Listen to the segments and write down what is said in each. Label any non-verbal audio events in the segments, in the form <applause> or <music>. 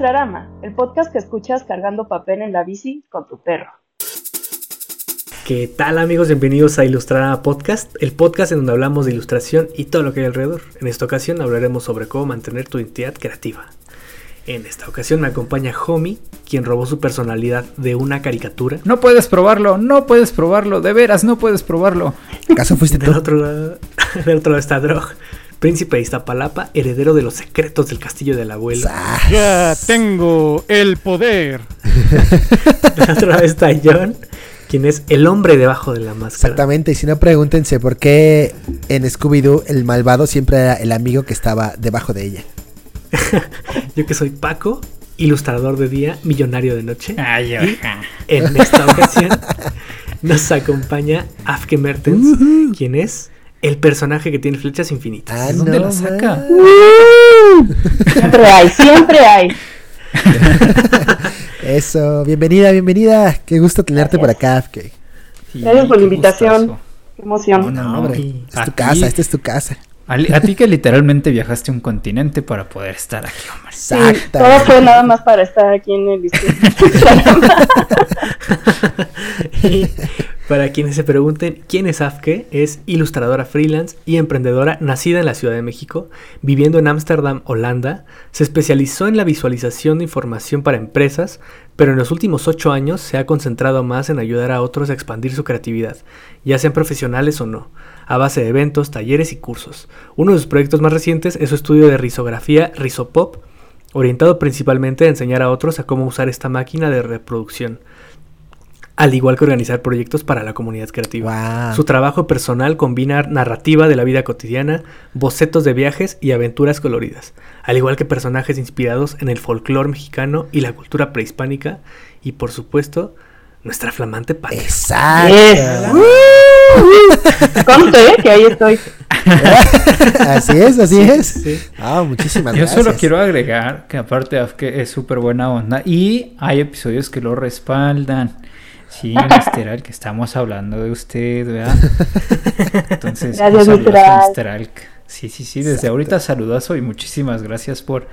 Ilustrarama, el podcast que escuchas cargando papel en la bici con tu perro. ¿Qué tal amigos? Bienvenidos a Ilustrarama Podcast, el podcast en donde hablamos de ilustración y todo lo que hay alrededor. En esta ocasión hablaremos sobre cómo mantener tu identidad creativa. En esta ocasión me acompaña Homie, quien robó su personalidad de una caricatura. No puedes probarlo, no puedes probarlo, de veras no puedes probarlo. ¿Acaso fuiste Del tú? otro lado, <laughs> del otro lado está Drog, príncipe de Iztapalapa, heredero de los secretos del castillo del abuelo. Ya tengo el poder. Del otro lado está John, quien es el hombre debajo de la máscara. Exactamente, y si no pregúntense por qué en Scooby-Doo el malvado siempre era el amigo que estaba debajo de ella. <laughs> Yo que soy Paco, ilustrador de día, millonario de noche. Ay, ajá. En esta ocasión nos acompaña Afke Mertens, quien es el personaje que tiene flechas infinitas. Ah, ¿De dónde no la saca? Siempre hay, siempre hay. <laughs> Eso, bienvenida, bienvenida. Qué gusto tenerte por acá. Sí, Gracias por la invitación. gustazo. Qué emoción. No, no, hombre, es tu casa, esta es tu casa. A, ti que literalmente viajaste un continente para poder estar aquí, hombre. Sí, Exacto. todo fue nada más para estar aquí en el Ilustrarama. <laughs> <laughs> Para quienes se pregunten quién es Afke, es ilustradora freelance y emprendedora nacida en la Ciudad de México, viviendo en Ámsterdam, Holanda. Se especializó en la visualización de información para empresas, pero en los últimos ocho años se ha concentrado más en ayudar a otros a expandir su creatividad, ya sean profesionales o no, a base de eventos, talleres y cursos. Uno de sus proyectos más recientes es su estudio de risografía Risopop, orientado principalmente a enseñar a otros a cómo usar esta máquina de reproducción al igual que organizar proyectos para la comunidad creativa. Wow. Su trabajo personal combina narrativa de la vida cotidiana, bocetos de viajes y aventuras coloridas, al igual que personajes inspirados en el folclore mexicano y la cultura prehispánica, y por supuesto, nuestra flamante patria. Exacto. <laughs> Yes. Conste, ¿eh? que ahí estoy. <laughs> así es, así es. Sí. Ah, muchísimas Yo gracias. solo quiero agregar que aparte Afke es súper buena onda y hay episodios que lo respaldan. Sí, Mr. Alk, que estamos hablando de usted, ¿verdad? <laughs> Entonces, Gracias. Mr. Alk. Sí, sí, sí, desde Exacto. ahorita saludazo y muchísimas gracias por,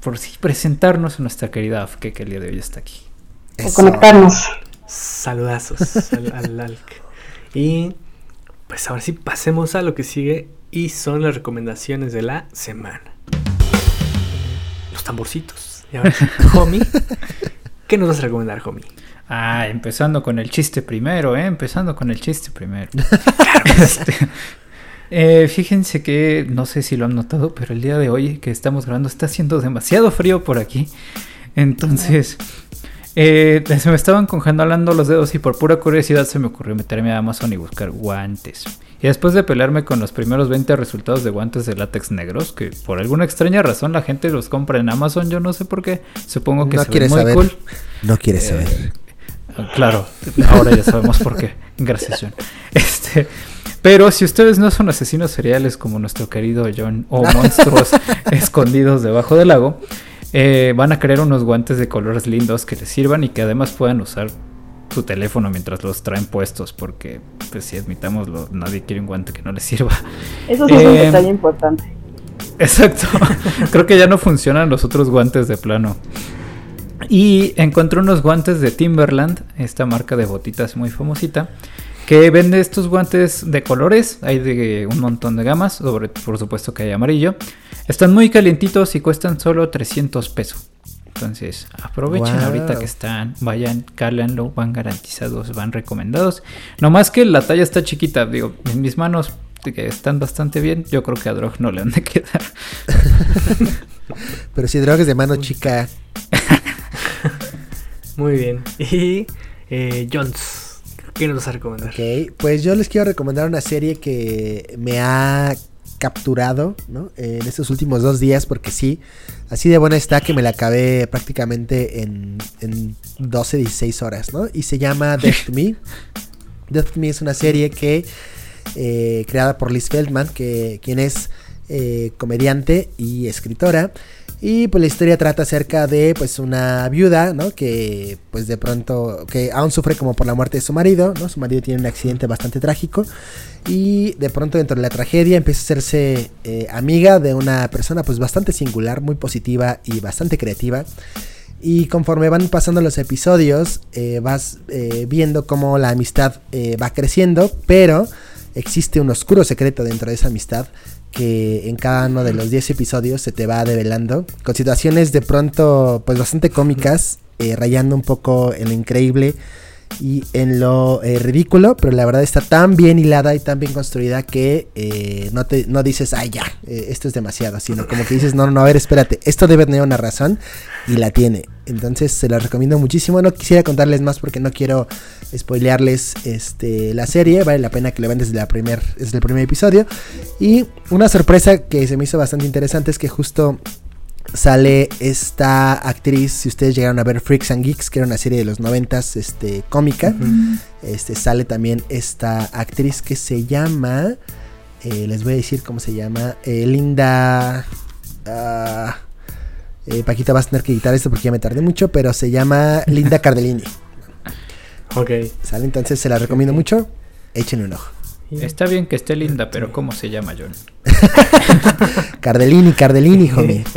por sí, presentarnos a nuestra querida Afke que el día de hoy está aquí. Por conectarnos. Saludazos al, al Alc. Y pues ahora sí, pasemos a lo que sigue y son las recomendaciones de la semana. Los tamborcitos. Y ahora, <laughs> homie, ¿qué nos vas a recomendar, homie? Ah, empezando con el chiste primero, ¿eh? Empezando con el chiste primero. <laughs> Este, eh, fíjense que, no sé si lo han notado, pero el día de hoy que estamos grabando está haciendo demasiado frío por aquí. Entonces, eh, se me estaban congelando los dedos y por pura curiosidad se me ocurrió meterme a Amazon y buscar guantes. Y después de pelearme con los primeros 20 resultados de guantes de látex negros, que por alguna extraña razón la gente los compra en Amazon, yo no sé por qué, supongo que No se ven quieres muy saber. cool. No quieres Eh, saber. Claro, ahora ya sabemos por qué. Gracias, John. Este, pero si ustedes no son asesinos seriales como nuestro querido John o <laughs> monstruos escondidos debajo del lago, eh, van a querer unos guantes de colores lindos que les sirvan y que además puedan usar su teléfono mientras los traen puestos, porque pues si admitámoslo, nadie quiere un guante que no les sirva. Eso sí es un Eh, detalle importante. Exacto. <laughs> Creo que ya no funcionan los otros guantes de plano. Y encontré unos guantes de Timberland, esta marca de botitas muy famosita, que vende estos guantes de colores. Hay de un montón de gamas, sobre, por supuesto que hay amarillo. Están muy calientitos y cuestan solo 300 pesos. Entonces, aprovechen Wow. ahorita que están, vayan, cálenlo, van garantizados, van recomendados. No más que la talla está chiquita, digo, en mis manos que están bastante bien, yo creo que a Drog no le han de quedar. <laughs> Pero si drogas de mano chica. <laughs> Muy bien. <laughs> Y eh, Jones, ¿qué nos vas a recomendar? Ok, pues yo les quiero recomendar una serie que me ha capturado, ¿no? En estos últimos dos días, porque sí, así de buena está que me la acabé prácticamente en, en 12, 16 horas, ¿no? Y se llama <laughs> Death to Me. Death to Me es una serie que eh, creada por Liz Feldman, que, quien es eh, comediante y escritora. Y pues la historia trata acerca de pues una viuda, ¿no? Que pues de pronto, que aún sufre como por la muerte de su marido, ¿no? Su marido tiene un accidente bastante trágico y de pronto dentro de la tragedia empieza a hacerse eh, amiga de una persona pues bastante singular, muy positiva y bastante creativa. Y conforme van pasando los episodios, eh, vas eh, viendo cómo la amistad va creciendo, pero existe un oscuro secreto dentro de esa amistad que en cada uno de los 10 episodios se te va develando, con situaciones de pronto pues bastante cómicas, eh, rayando un poco en lo increíble y en lo eh, ridículo, pero la verdad está tan bien hilada y tan bien construida que eh, no, te, no dices, ay ya, eh, esto es demasiado, sino como que dices, no, no, a ver, espérate, esto debe tener una razón y la tiene. Entonces se la recomiendo muchísimo, no quisiera contarles más porque no quiero spoilearles este, la serie, vale la pena que lo vean desde, la primer, desde el primer episodio. Y una sorpresa que se me hizo bastante interesante es que justo sale esta actriz, si ustedes llegaron a ver Freaks and Geeks, que era una serie de los noventas, este, cómica, este, sale también esta actriz que se llama, eh, les voy a decir cómo se llama, eh, Linda... ah, eh, Paquita vas a tener que editar esto porque ya me tardé mucho, pero se llama Linda <laughs> Cardellini. Ok. ¿Sale? Entonces se la recomiendo mucho. Échenle un ojo. Está bien que esté linda, pero ¿cómo se llama John? <laughs> Cardellini, Cardellini, homie. <laughs>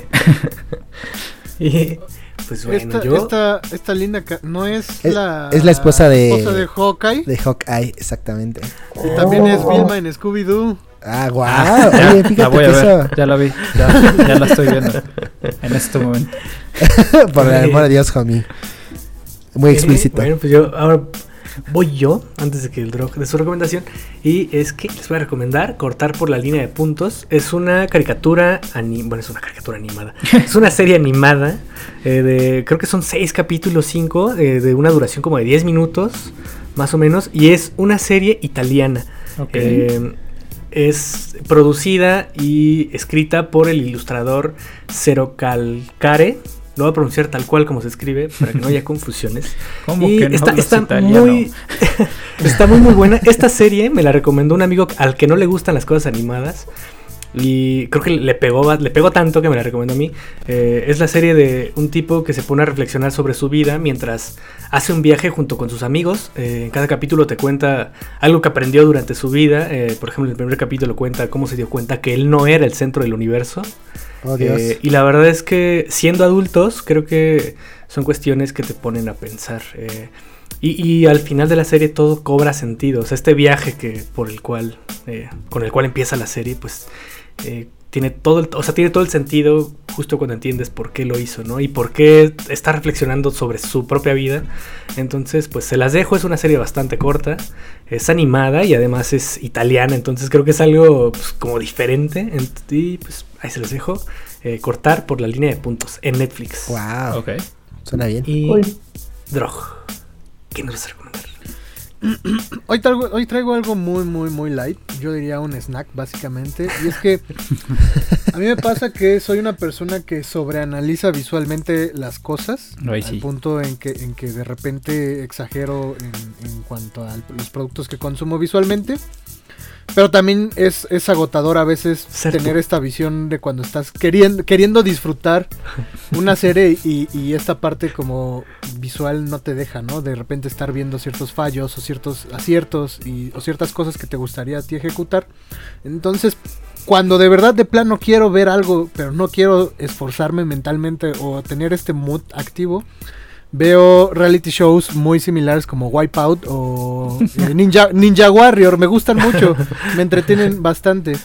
Y pues bueno, esta, yo... esta, esta linda no es, Es- la es la esposa de- esposa de Hawkeye De Hawkeye, exactamente. y también es Vilma en Scooby Doo. Ah, guau. Ah, Oye, ya, fíjate la voy a que ver, eso. ya la vi, ya, ya la estoy viendo en este momento. <laughs> Por el amor de Dios, homie. Muy Eh, explícito. Bueno, pues yo ahora voy yo, antes de que el drog de su recomendación, y es que les voy a recomendar Cortar por la línea de puntos. Es una caricatura, bueno, es una caricatura animada. <laughs> es una serie animada eh, de, creo que son seis capítulos, cinco, eh, de una duración como de 10 minutos, más o menos, y es una serie italiana. Ok. Eh, es producida y escrita por el ilustrador Cero Calcare. Lo voy a pronunciar tal cual como se escribe para que no haya confusiones. <laughs> ¿Cómo Y que no está, está italiano? muy <laughs> <laughs> está muy muy buena. Esta serie me la recomendó un amigo al que no le gustan las cosas animadas. Y creo que le pegó, le pegó tanto que me la recomendó a mí. Eh, es la serie de un tipo que se pone a reflexionar sobre su vida mientras hace un viaje junto con sus amigos. Eh, en cada capítulo te cuenta algo que aprendió durante su vida. Eh, por ejemplo, en el primer capítulo cuenta cómo se dio cuenta que él no era el centro del universo. Oh. Eh, y la verdad es que siendo adultos, creo que son cuestiones que te ponen a pensar. eh, y, al final de la serie todo cobra sentido. O sea, este viaje que por el cual, eh, con el cual empieza la serie, pues tiene todo, el, o sea, tiene todo el sentido justo cuando entiendes por qué lo hizo, ¿no? Y por qué está reflexionando sobre su propia vida. Entonces, pues se las dejo. Es una serie bastante corta, es animada y además es italiana. Entonces creo que es algo pues, como diferente. Ent- Y pues ahí se los dejo. eh, cortar por la línea de puntos en Netflix. Wow. Ok. Suena bien. Y. Drog. ¿Qué nos vas a recomendar? Hoy traigo, hoy traigo algo muy, muy, muy light. Yo diría un snack, básicamente. Y es que a mí me pasa que soy una persona que sobreanaliza visualmente las cosas. Ay, al sí. punto en que, en que de repente exagero en, en cuanto a los productos que consumo visualmente. Pero también es, es agotador a veces tener esta visión de cuando estás queriendo, queriendo disfrutar una serie y, y esta parte como visual no te deja, ¿no? De repente estar viendo ciertos fallos o ciertos aciertos y, o ciertas cosas que te gustaría a ti ejecutar. Entonces, cuando de verdad de plano quiero ver algo, pero no quiero esforzarme mentalmente o tener este mood activo, veo reality shows muy similares como Wipeout o eh, Ninja, Ninja Warrior. Me gustan mucho, me entretienen bastante.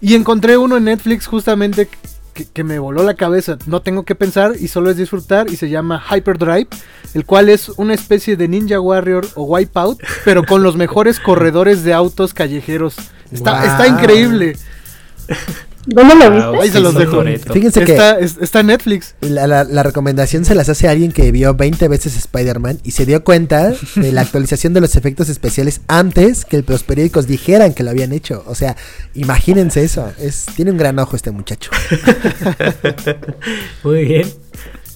Y encontré uno en Netflix justamente que, que me voló la cabeza. No tengo que pensar y solo es disfrutar y se llama Hyperdrive, el cual es una especie de Ninja Warrior o Wipeout, pero con los mejores corredores de autos callejeros. Está, Wow. está increíble. ¿Dónde lo Wow, viste? Ahí se los dejo. Toretto. Fíjense que Está, es- está en Netflix. la, la- la recomendación se las hace a alguien que vio 20 veces Spider-Man y se dio cuenta de la actualización de los efectos especiales antes que los periódicos dijeran que lo habían hecho. O sea, imagínense eso. Es, tiene un gran ojo este muchacho. <laughs> Muy bien.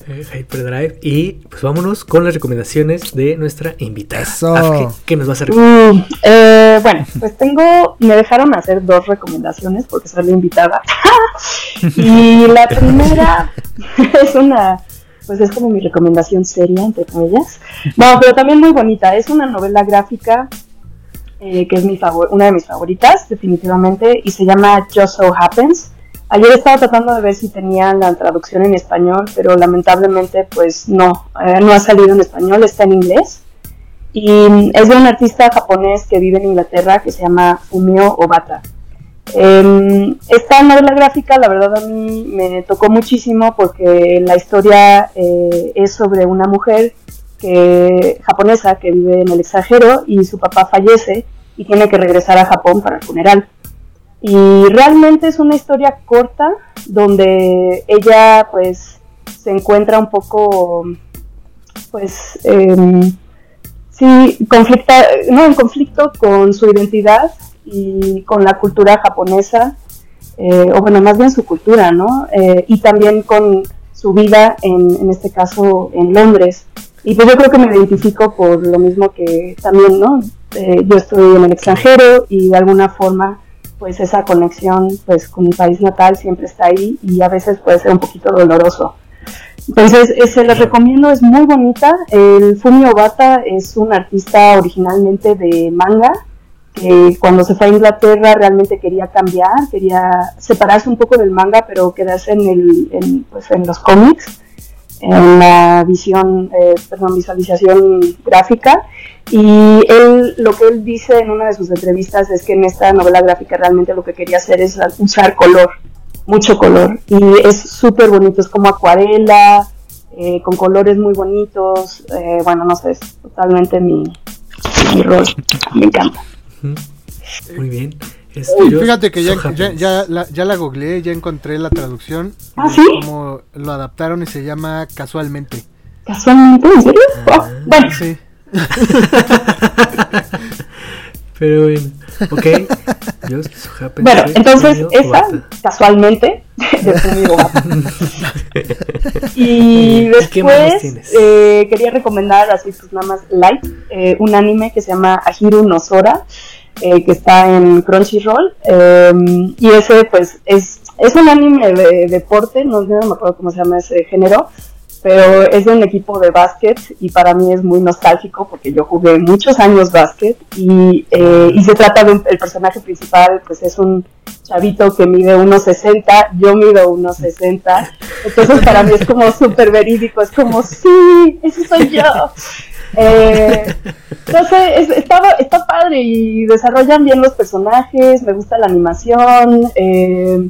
Eh, Hyperdrive. Y pues vámonos con las recomendaciones de nuestra invitada. Eso. Afke, ¿Qué nos vas a recomendar? Mm, eh, bueno, pues tengo, me dejaron hacer dos recomendaciones porque soy la invitada. <laughs> Y la primera <laughs> es una, pues es como mi recomendación seria, entre comillas. No, pero también muy bonita. Es una novela gráfica eh, que es mi favor una de mis favoritas, definitivamente, y se llama Just So Happens. Ayer estaba tratando de ver si tenían la traducción en español, pero lamentablemente pues no, eh, no ha salido en español, está en inglés. Y mm, es de un artista japonés que vive en Inglaterra que se llama Fumio Obata. Em, esta novela gráfica, la verdad, a mí me tocó muchísimo porque la historia eh, es sobre una mujer que, japonesa que vive en el extranjero y su papá fallece y tiene que regresar a Japón para el funeral. Y realmente es una historia corta donde ella pues se encuentra un poco pues eh, sí conflicta, no, en conflicto con su identidad y con la cultura japonesa, eh, o bueno, más bien su cultura, ¿no? Eh, y también con su vida en, en este caso en Londres. Y pues yo creo que me identifico por lo mismo que también, ¿no? Eh, yo estoy en el extranjero y de alguna forma pues esa conexión pues con mi país natal siempre está ahí y a veces puede ser un poquito doloroso. Entonces, se les recomiendo, es muy bonita. El Fumi Obata es un artista originalmente de manga, que cuando se fue a Inglaterra realmente quería cambiar, quería separarse un poco del manga, pero quedarse en, el, en, pues, en los cómics, en la visión, eh, perdón, visualización gráfica. Y él, lo que él dice en una de sus entrevistas es que en esta novela gráfica realmente lo que quería hacer es usar color, mucho color. Y es súper bonito, es como acuarela, eh, con colores muy bonitos. Eh, bueno, no sé, es totalmente mi, mi rol. Me encanta. Muy bien. Uy, fíjate que ya, ya, ya, la, ya la googleé, ya encontré la traducción. ¿Ah, sí? Como lo adaptaron y se llama Casualmente. ¿Casualmente? ¿En serio? Oh, bueno. Sí. <laughs> Pero bueno, ok. Happens Bueno, entonces esa, casualmente, <laughs> de Obata. <laughs> Y ¿Y qué más después eh, quería recomendar, así pues nada más light, eh, un anime que se llama Ahiru no Sora, eh, que está en Crunchyroll. eh, y ese pues es, es un anime de deporte, no, me acuerdo cómo se llama ese género, pero es de un equipo de básquet y para mí es muy nostálgico porque yo jugué muchos años básquet y, eh, se trata de un, personaje principal, pues es un chavito que mide 1,60, yo mido 1,60, entonces para mí es como súper verídico, es como, sí, ese soy yo. <laughs> Eh, no sé, es- está, está padre y desarrollan bien los personajes, me gusta la animación, eh,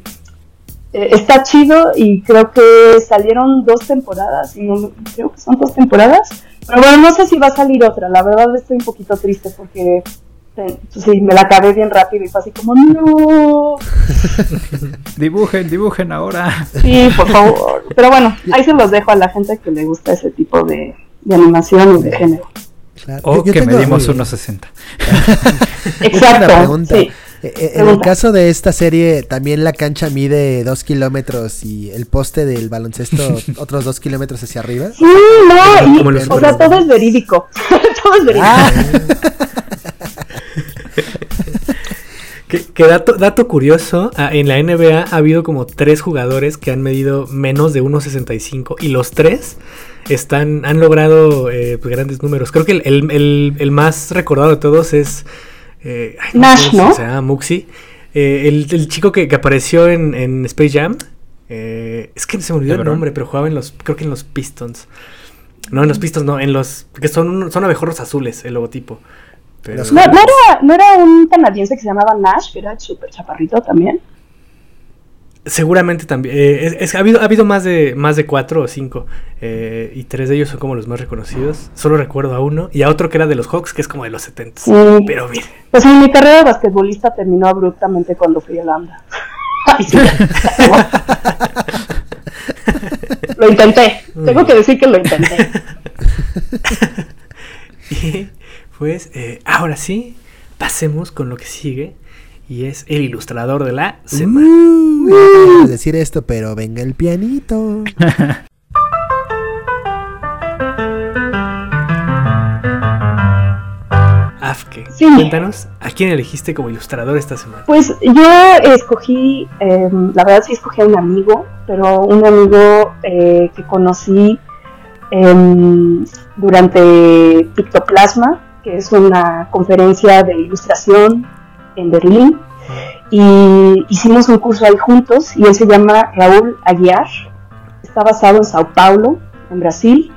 eh, está chido y creo que salieron dos temporadas, y no, creo que son dos temporadas, pero bueno, no sé si va a salir otra, la verdad estoy un poquito triste porque eh, pues sí, me la acabé bien rápido y fue así como, no, <laughs> Dibujen, dibujen ahora. sí, por favor, pero bueno, ahí se los dejo a la gente que le gusta ese tipo de, de animación y de género. Claro. O Yo- yo que tengo- medimos 1.60. <laughs> Yo tengo Exacto, una pregunta. sí. Eh, eh, en el caso de esta serie, también la cancha mide dos kilómetros y el poste del baloncesto <laughs> otros dos kilómetros hacia arriba. Sí, no, y, Como los o sea, todo es verídico, <laughs> todo es verídico. Ah, Que, que dato, dato curioso, ah, en la NBA ha habido como tres jugadores que han medido menos de 1.65 y los tres están, han logrado eh, pues, grandes números. Creo que el, el- el- el más recordado de todos es eh, ay, Nash, ¿no? Se llama Muxi. Eh, el, el chico que, que apareció en, en Space Jam. eh, es que se me olvidó el nombre, pero jugaba en los, creo que en los Pistons. No, en los Pistons no, en los, que son, son abejorros azules el logotipo. Pero- No, no, era, no era un canadiense que se llamaba Nash, que era súper chaparrito también. Seguramente también. eh, es, es- ha, habido, ha habido más de más de cuatro o cinco. eh, y tres de ellos son como los más reconocidos. Solo recuerdo a uno. Y a otro que era de los Hawks, que es como de los 70. Sí. Pero mire. Pues mi carrera de basquetbolista terminó abruptamente cuando fui a acabó. <laughs> <laughs> lo intenté. Tengo que decir que lo intenté. <laughs> Y pues eh, ahora sí, pasemos con lo que sigue. Y es el ilustrador de la semana. uh, no quería decir esto, pero venga el pianito. Af, <laughs> Afke. Sí. Cuéntanos, ¿a quién elegiste como ilustrador esta semana? Pues yo escogí, eh, la verdad sí escogí a un amigo, pero un amigo eh, que conocí em, durante Pictoplasma, que es una conferencia de ilustración en Berlín. Y hicimos un curso ahí juntos y él se llama Raúl Aguiar. Está basado en Sao Paulo, en Brasil.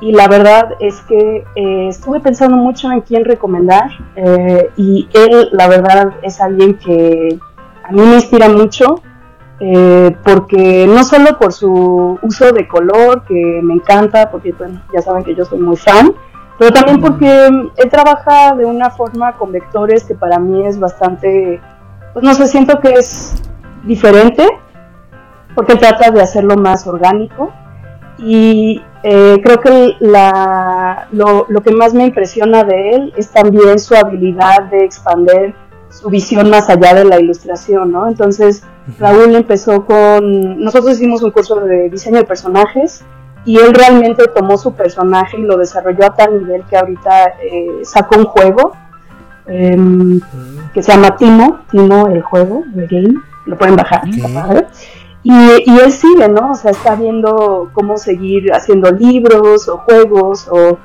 Y la verdad es que eh, estuve pensando mucho en quién recomendar. eh, y él, la verdad, es alguien que a mí me inspira mucho. eh, porque no solo por su uso de color, que me encanta, porque ya saben que yo soy muy fan, pero también porque él trabaja de una forma con vectores que para mí es bastante, pues no sé, siento que es diferente, porque trata de hacerlo más orgánico. Y eh, creo que la, lo, lo que más me impresiona de él es también su habilidad de expandir su visión más allá de la ilustración, ¿no? Entonces, Raúl empezó con, nosotros hicimos un curso de diseño de personajes y él realmente tomó su personaje y lo desarrolló a tal nivel que ahorita eh, sacó un juego em, que se llama Timo, Timo el juego, el game, lo pueden bajar, está Ok. padre. Y, y él sigue, ¿no? O sea, está viendo cómo seguir haciendo libros o juegos o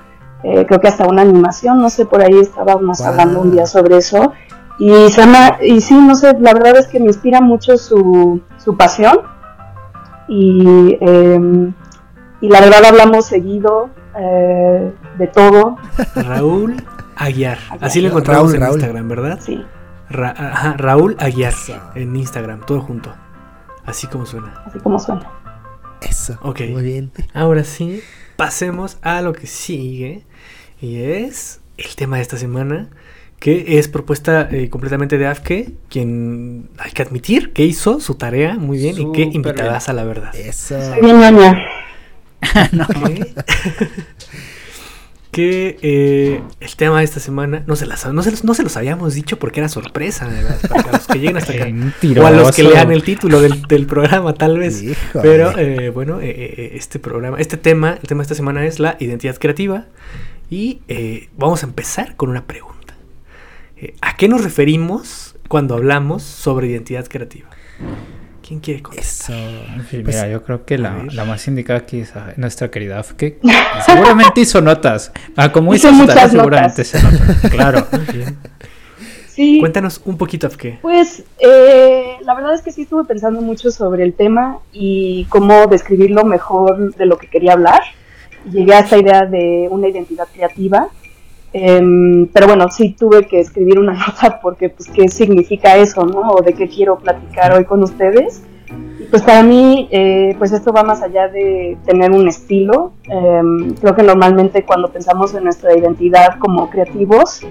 eh, creo que hasta una animación, no sé, por ahí estábamos Wow. hablando un día sobre eso. Y, se y sí, no sé, la verdad es que me inspira mucho su, su pasión. Y, eh, y la verdad hablamos seguido eh, de todo. Raúl Aguiar. Así lo Raúl, encontramos en Raúl. Instagram, ¿verdad? Sí, Ra- ajá, Raúl Aguiar Eso. en Instagram, todo junto. Así como suena. así como suena. Eso. Ok. Muy bien. Ahora sí, pasemos a lo que sigue. Y es el tema de esta semana. Que es propuesta eh, completamente de Afke. Quien hay que admitir que hizo su tarea muy bien y que invitadas a la verdad. Eso. Soy bien ñoña. <laughs> que, que, eh, el tema de esta semana no se, las, no, se, los- no se los habíamos dicho porque era sorpresa, verdad, para los que lleguen hasta <laughs> acá. O a los que lean el título del, del programa, tal vez. Híjole. Pero eh, bueno, eh, este programa, este tema, el tema de esta semana es la identidad creativa. Y vamos a empezar con una pregunta. ¿A qué nos referimos cuando hablamos sobre identidad creativa? ¿Quién quiere contestar? Eso. Pues, mira, yo creo que la, la más indicada aquí es ah, nuestra querida Afke. <laughs> Seguramente hizo notas. Ah, como Hizo hizo muchas seguramente se nota. <laughs> Claro. Sí, Cuéntanos un poquito, Afke. Pues eh, la verdad es que sí estuve pensando mucho sobre el tema y cómo describirlo mejor de lo que quería hablar. Llegué a esta idea de una identidad creativa, Em, pero bueno, sí tuve que escribir una <laughs> nota porque pues qué significa eso, ¿no? O de qué quiero platicar hoy con ustedes. Pues para mí, eh, pues esto va más allá de tener un estilo. Em, creo que normalmente cuando pensamos en nuestra identidad como creativos,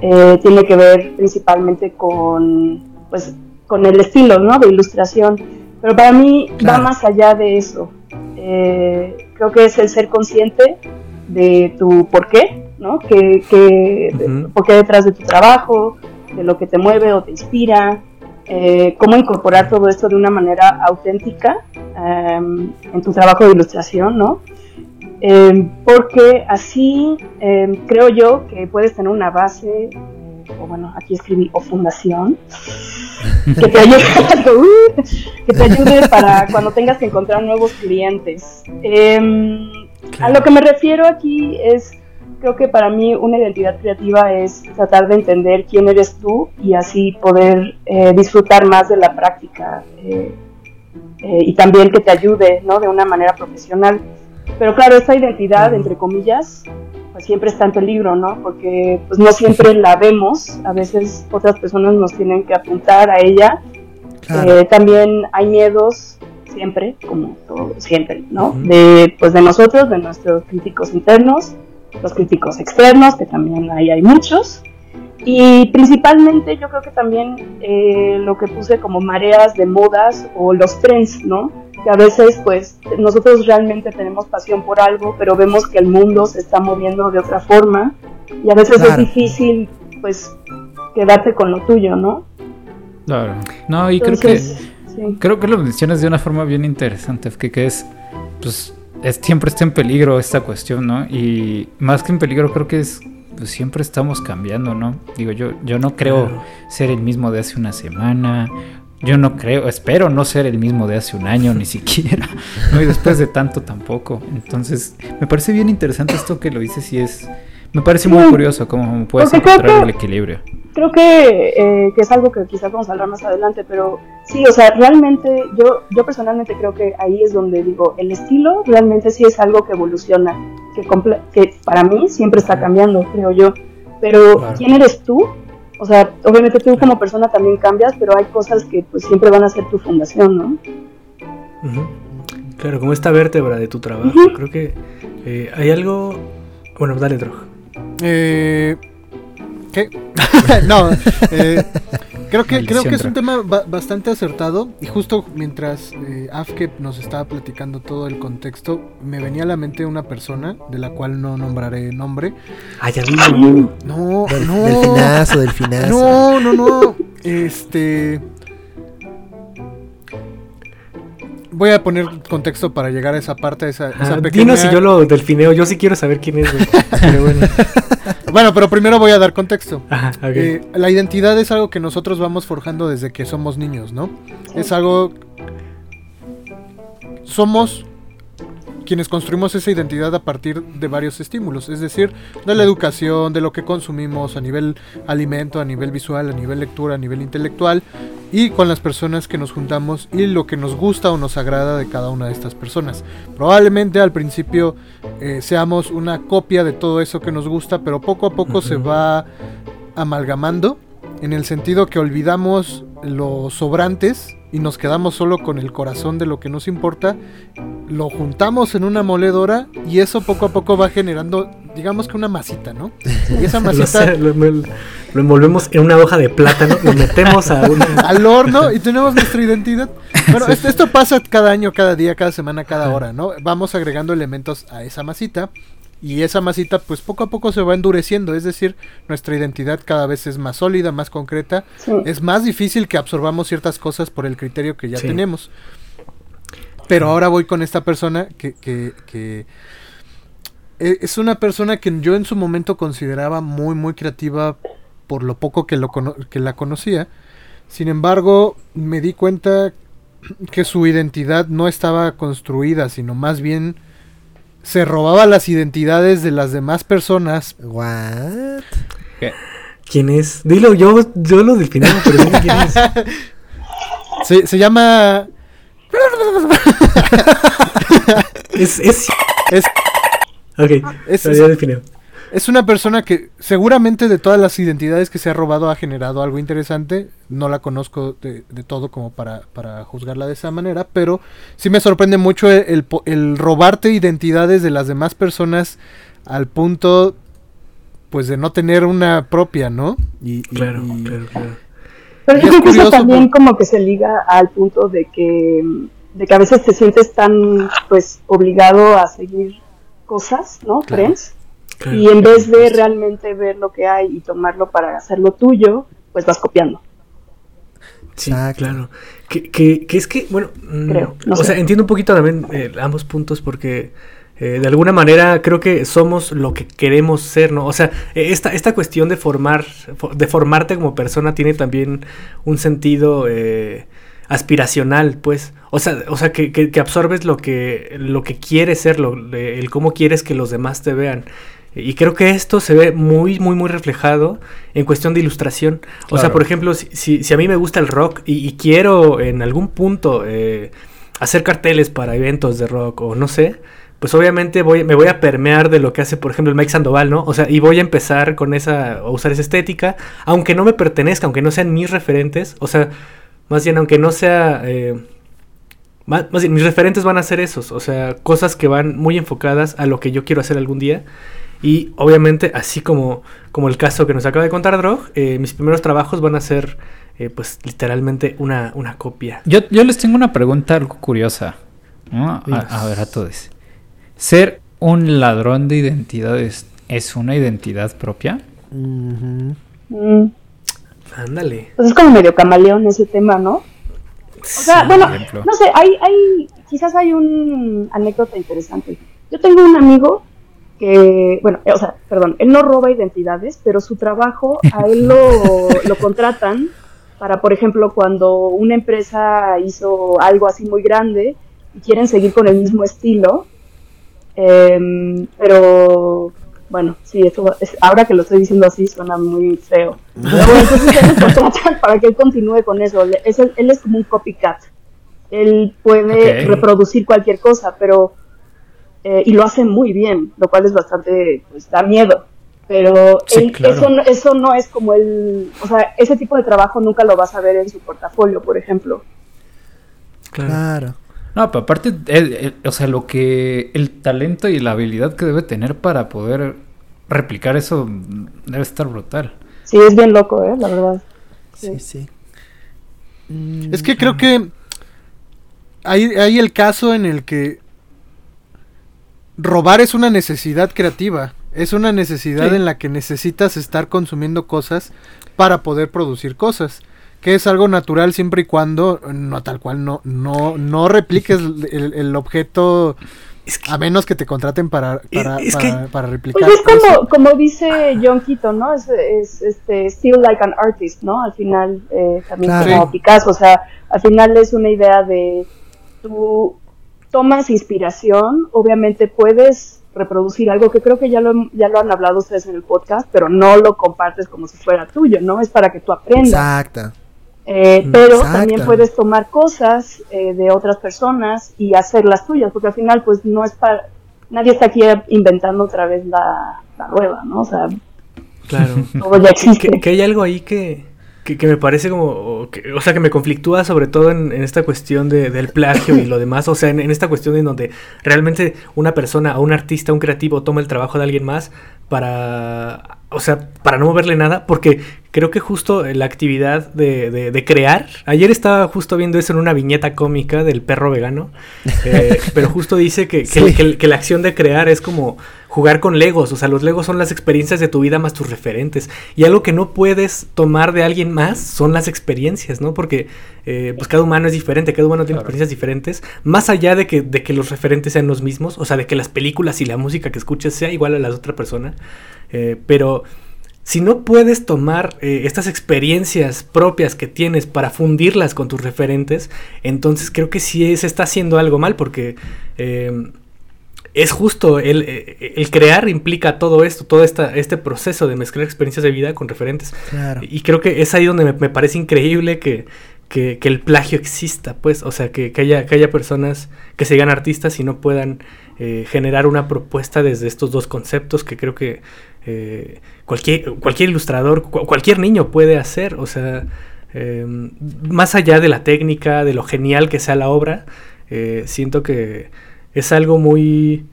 eh, tiene que ver principalmente con, pues, con el estilo, ¿no? De ilustración. Pero para mí va más allá de eso. Eh, creo que es el ser consciente de tu por qué, ¿no? Que, que, por qué detrás de tu trabajo, de lo que te mueve o te inspira, eh, cómo incorporar todo esto de una manera auténtica em, en tu trabajo de ilustración, ¿no? Em, porque así em, creo yo que puedes tener una base, eh, o bueno, aquí escribí, o fundación, <laughs> que te ayude, Uh, <laughs> que te ayude para cuando tengas que encontrar nuevos clientes. A lo que me refiero aquí es, creo que para mí una identidad creativa es tratar de entender quién eres tú y así poder eh, disfrutar más de la práctica eh, eh, y también que te ayude ¿no? de una manera profesional. Pero claro, esta identidad, entre comillas, pues siempre está en peligro, ¿no? Porque pues no siempre la vemos, a veces otras personas nos tienen que apuntar a ella. Claro. También hay miedos, siempre, como todo, siempre, ¿no? De, pues de nosotros, de nuestros críticos internos, los críticos externos, que también ahí hay muchos. Y principalmente yo creo que también eh, lo que puse como mareas de modas o los trends, ¿no? Que a veces pues nosotros realmente tenemos pasión por algo, pero vemos que el mundo se está moviendo de otra forma y a veces Claro. es difícil pues quedarte con lo tuyo, ¿no? Claro. No, y creo que Entonces, sí. creo que lo mencionas de una forma bien interesante, que, que es, pues, es, siempre está en peligro esta cuestión, ¿no? Y más que en peligro, creo que es pues siempre estamos cambiando, ¿no? Digo, yo, yo no creo Claro. ser el mismo de hace una semana. Yo no creo, espero no ser el mismo de hace un año ni <laughs> siquiera. No, y después de tanto tampoco. Entonces, me parece bien interesante esto que lo dices y es... Me parece muy curioso cómo puedes encontrar el equilibrio. Creo que, eh, que es algo que quizás vamos a hablar más adelante, pero sí, o sea, realmente yo, yo personalmente creo que ahí es donde digo, el estilo realmente sí es algo que evoluciona, que, que para mí siempre está cambiando, creo yo. Pero Claro. ¿quién eres tú? O sea, obviamente tú como persona también cambias, pero hay cosas que pues siempre van a ser tu fundación, ¿no? Ujú. Claro, como esta vértebra de tu trabajo. Ujú. Creo que eh, hay algo... Bueno, dale, Drog. Eh, ¿Qué? <laughs> no, eh, creo que creo que es un tema ba- bastante acertado y justo mientras eh, Afke nos estaba platicando todo el contexto, me venía a la mente una persona de la cual no nombraré nombre. Ah, ya dilo. No, Del, no. delfinazo, delfinazo. No, no, no. Este. Voy a poner contexto para llegar a esa parte, esa, esa Ah, pequeña... Dinos si yo lo delfineo. Yo sí quiero saber quién es, güey. Pero bueno. <laughs> Bueno, pero primero voy a dar contexto. Ajá, ok. Eh, la identidad es algo que nosotros vamos forjando desde que somos niños, ¿no? Es algo... Somos quienes construimos esa identidad a partir de varios estímulos, es decir, de la educación, de lo que consumimos a nivel alimento, a nivel visual, a nivel lectura, a nivel intelectual, y con las personas que nos juntamos y lo que nos gusta o nos agrada de cada una de estas personas. Probablemente al principio eh, seamos una copia de todo eso que nos gusta, pero poco a poco se va amalgamando en el sentido que olvidamos los sobrantes y nos quedamos solo con el corazón de lo que nos importa, lo juntamos en una moledora y eso poco a poco va generando, digamos que una masita, ¿no? Y esa <laughs> masita lo- lo- lo envolvemos en una hoja de plátano, lo metemos a una... <laughs> al horno y tenemos nuestra identidad. Bueno, esto, esto pasa cada año, cada día, cada semana, cada hora, ¿no? Vamos agregando elementos a esa masita y esa masita pues poco a poco se va endureciendo, es decir, nuestra identidad cada vez es más sólida, más concreta, Sí. es más difícil que absorbamos ciertas cosas por el criterio que ya Sí. tenemos. Pero ahora voy con esta persona que, que, que e- es una persona que yo en su momento consideraba muy, muy creativa por lo poco que, lo cono- que la conocía. Sin embargo, me di cuenta que su identidad no estaba construida, sino más bien se robaba las identidades de las demás personas. What? ¿Quién es? Dilo, yo, yo lo definimos, pero dime quién es. <laughs> Se, se llama... <laughs> Es... es... Es, Ok, Es- ya definió. Es una persona que seguramente de todas las identidades que se ha robado ha generado algo interesante. No la conozco de, de todo como para, para juzgarla de esa manera, pero sí me sorprende mucho el, el po- el robarte identidades de las demás personas al punto pues de no tener una propia, ¿no? Y, y- Claro, y- claro, claro. Pero yo creo que eso también por- como que se liga al punto de que, de que a veces te sientes tan pues obligado a seguir cosas, ¿no? Claro. ¿Crees? Claro. Y en vez de realmente ver lo que hay y tomarlo para hacerlo tuyo, pues vas copiando. Sí, Exacto. claro. Que, que, que es que, bueno, mm, Creo, no o sé. sea, entiendo un poquito también eh, ambos puntos porque eh, de alguna manera creo que somos lo que queremos ser, ¿no? O sea, eh, esta, esta cuestión de formar, fo- de formarte como persona tiene también un sentido eh, aspiracional, pues. O sea, o sea que, que- que absorbes lo que, lo que quieres ser, lo, el cómo quieres que los demás te vean. Y creo que esto se ve muy, muy, muy reflejado en cuestión de ilustración. O sea, por ejemplo, si, si, si a mí me gusta el rock y, y quiero en algún punto eh, hacer carteles para eventos de rock o no sé, pues obviamente voy, me voy a permear de lo que hace, por ejemplo, el Mike Sandoval, ¿no? O sea, y voy a empezar con esa, a usar esa estética, aunque no me pertenezca, aunque no sean mis referentes, o sea, más bien aunque no sea... eh, más, más bien, mis referentes van a ser esos, o sea, cosas que van muy enfocadas a lo que yo quiero hacer algún día. Y obviamente, así como, como el caso que nos acaba de contar Drog, eh, mis primeros trabajos van a ser, eh, pues, literalmente una, una copia. Yo, yo les tengo una pregunta algo curiosa. ¿no? A, a ver a todos. ¿Ser un ladrón de identidades es una identidad propia? Mm, Ándale. Pues es como medio camaleón ese tema, ¿no? O sea, Sí. bueno, no sé, hay, hay, quizás hay un anécdota interesante. Yo tengo un amigo que, bueno, o sea, perdón, él no roba identidades, pero su trabajo a él lo, lo contratan para, por ejemplo, cuando una empresa hizo algo así muy grande y quieren seguir con el mismo estilo, em, pero bueno, sí, eso es, ahora que lo estoy diciendo así suena muy feo. Pero bueno, entonces él lo contratan <laughs> para que él continúe con eso. Le- es él es como un copycat. Él puede reproducir cualquier cosa, pero eh, y lo hace muy bien, lo cual es bastante, pues da miedo. Pero Sí, él- claro. eso, no- eso no es como el, o sea, ese tipo de trabajo nunca lo vas a ver en su portafolio, por ejemplo. Claro. Claro. No, pero aparte, el- el- o sea, lo que el talento y la habilidad que debe tener para poder replicar eso mm, debe estar brutal. Sí, es bien loco, ¿eh? La verdad. Sí, sí. Mm, Es que creo que hay, hay el caso en el que robar es una necesidad creativa. Es una necesidad Sí. en la que necesitas estar consumiendo cosas para poder producir cosas. Que es algo natural siempre y cuando, no tal cual, no, no, no repliques <laughs> el, el objeto Es que- a menos que te contraten para, Es- para, es para, que- para replicar. Pues es como, como dice John Keaton, ¿no? Es, es este, still like an artist, ¿no? Al final, eh, también Claro. como. Picasso, o sea, al final es una idea de tú tomas inspiración, obviamente puedes reproducir algo que creo que ya lo, ya lo han hablado ustedes en el podcast, pero no lo compartes como si fuera tuyo, ¿no? Es para que tú aprendas. Exacto. Eh, pero exacto. también puedes tomar cosas eh, de otras personas y hacerlas tuyas, porque al final, pues no es para. Nadie está aquí inventando otra vez la, la rueda, ¿no? O sea, Claro. <laughs> todo ya existe. que, que hay algo ahí que, que, que me parece como, o, que- o sea, que me conflictúa sobre todo en, en esta cuestión de- del plagio y lo demás, o sea, en, en esta cuestión en donde realmente una persona o un artista, un creativo toma el trabajo de alguien más para, o sea, para no moverle nada, porque creo que justo la actividad de, de- de crear, ayer estaba justo viendo eso en una viñeta cómica del perro vegano, eh, <laughs> pero justo dice que, que- Sí. que- que la acción de crear es como jugar con legos, o sea, los legos son las experiencias de tu vida más tus referentes, y algo que no puedes tomar de alguien más son las experiencias, ¿no? Porque eh, pues cada humano es diferente, cada humano tiene Claro. experiencias diferentes, más allá de que, de que los referentes sean los mismos, o sea, de que las películas y la música que escuches sea igual a la de otra persona, eh, pero si no puedes tomar eh, estas experiencias propias que tienes para fundirlas con tus referentes, entonces creo que sí se está haciendo algo mal porque eh, es justo el, eh, el crear implica todo esto, todo esta, este proceso de mezclar experiencias de vida con referentes. Claro. Y creo que es ahí donde me, me parece increíble que, que- que el plagio exista, pues, o sea, que, que haya, que haya personas que se digan artistas y no puedan eh, generar una propuesta desde estos dos conceptos que creo que eh, cualquier, cualquier ilustrador, cu- cualquier niño puede hacer, o sea, eh, más allá de la técnica, de lo genial que sea la obra, siento que es algo muy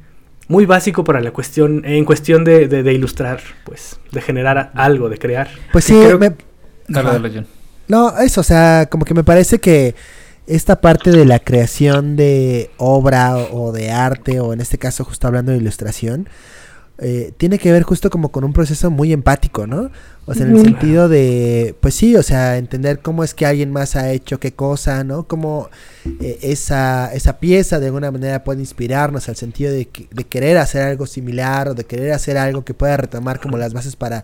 muy básico para la cuestión en cuestión de, de- de ilustrar pues de generar algo de crear Pues sí, creo- me- Dale, Ajá. dale, John. No, eso, o sea, como que me parece que esta parte de la creación de obra o, o de arte, o en este caso justo hablando de ilustración, eh, tiene que ver justo como con un proceso muy empático, ¿no? O sea, en el sentido de, pues sí, o sea, entender cómo es que alguien más ha hecho qué cosa, ¿no? Cómo eh, esa, esa pieza de alguna manera puede inspirarnos al sentido de, que- de querer hacer algo similar o de querer hacer algo que pueda retomar como las bases para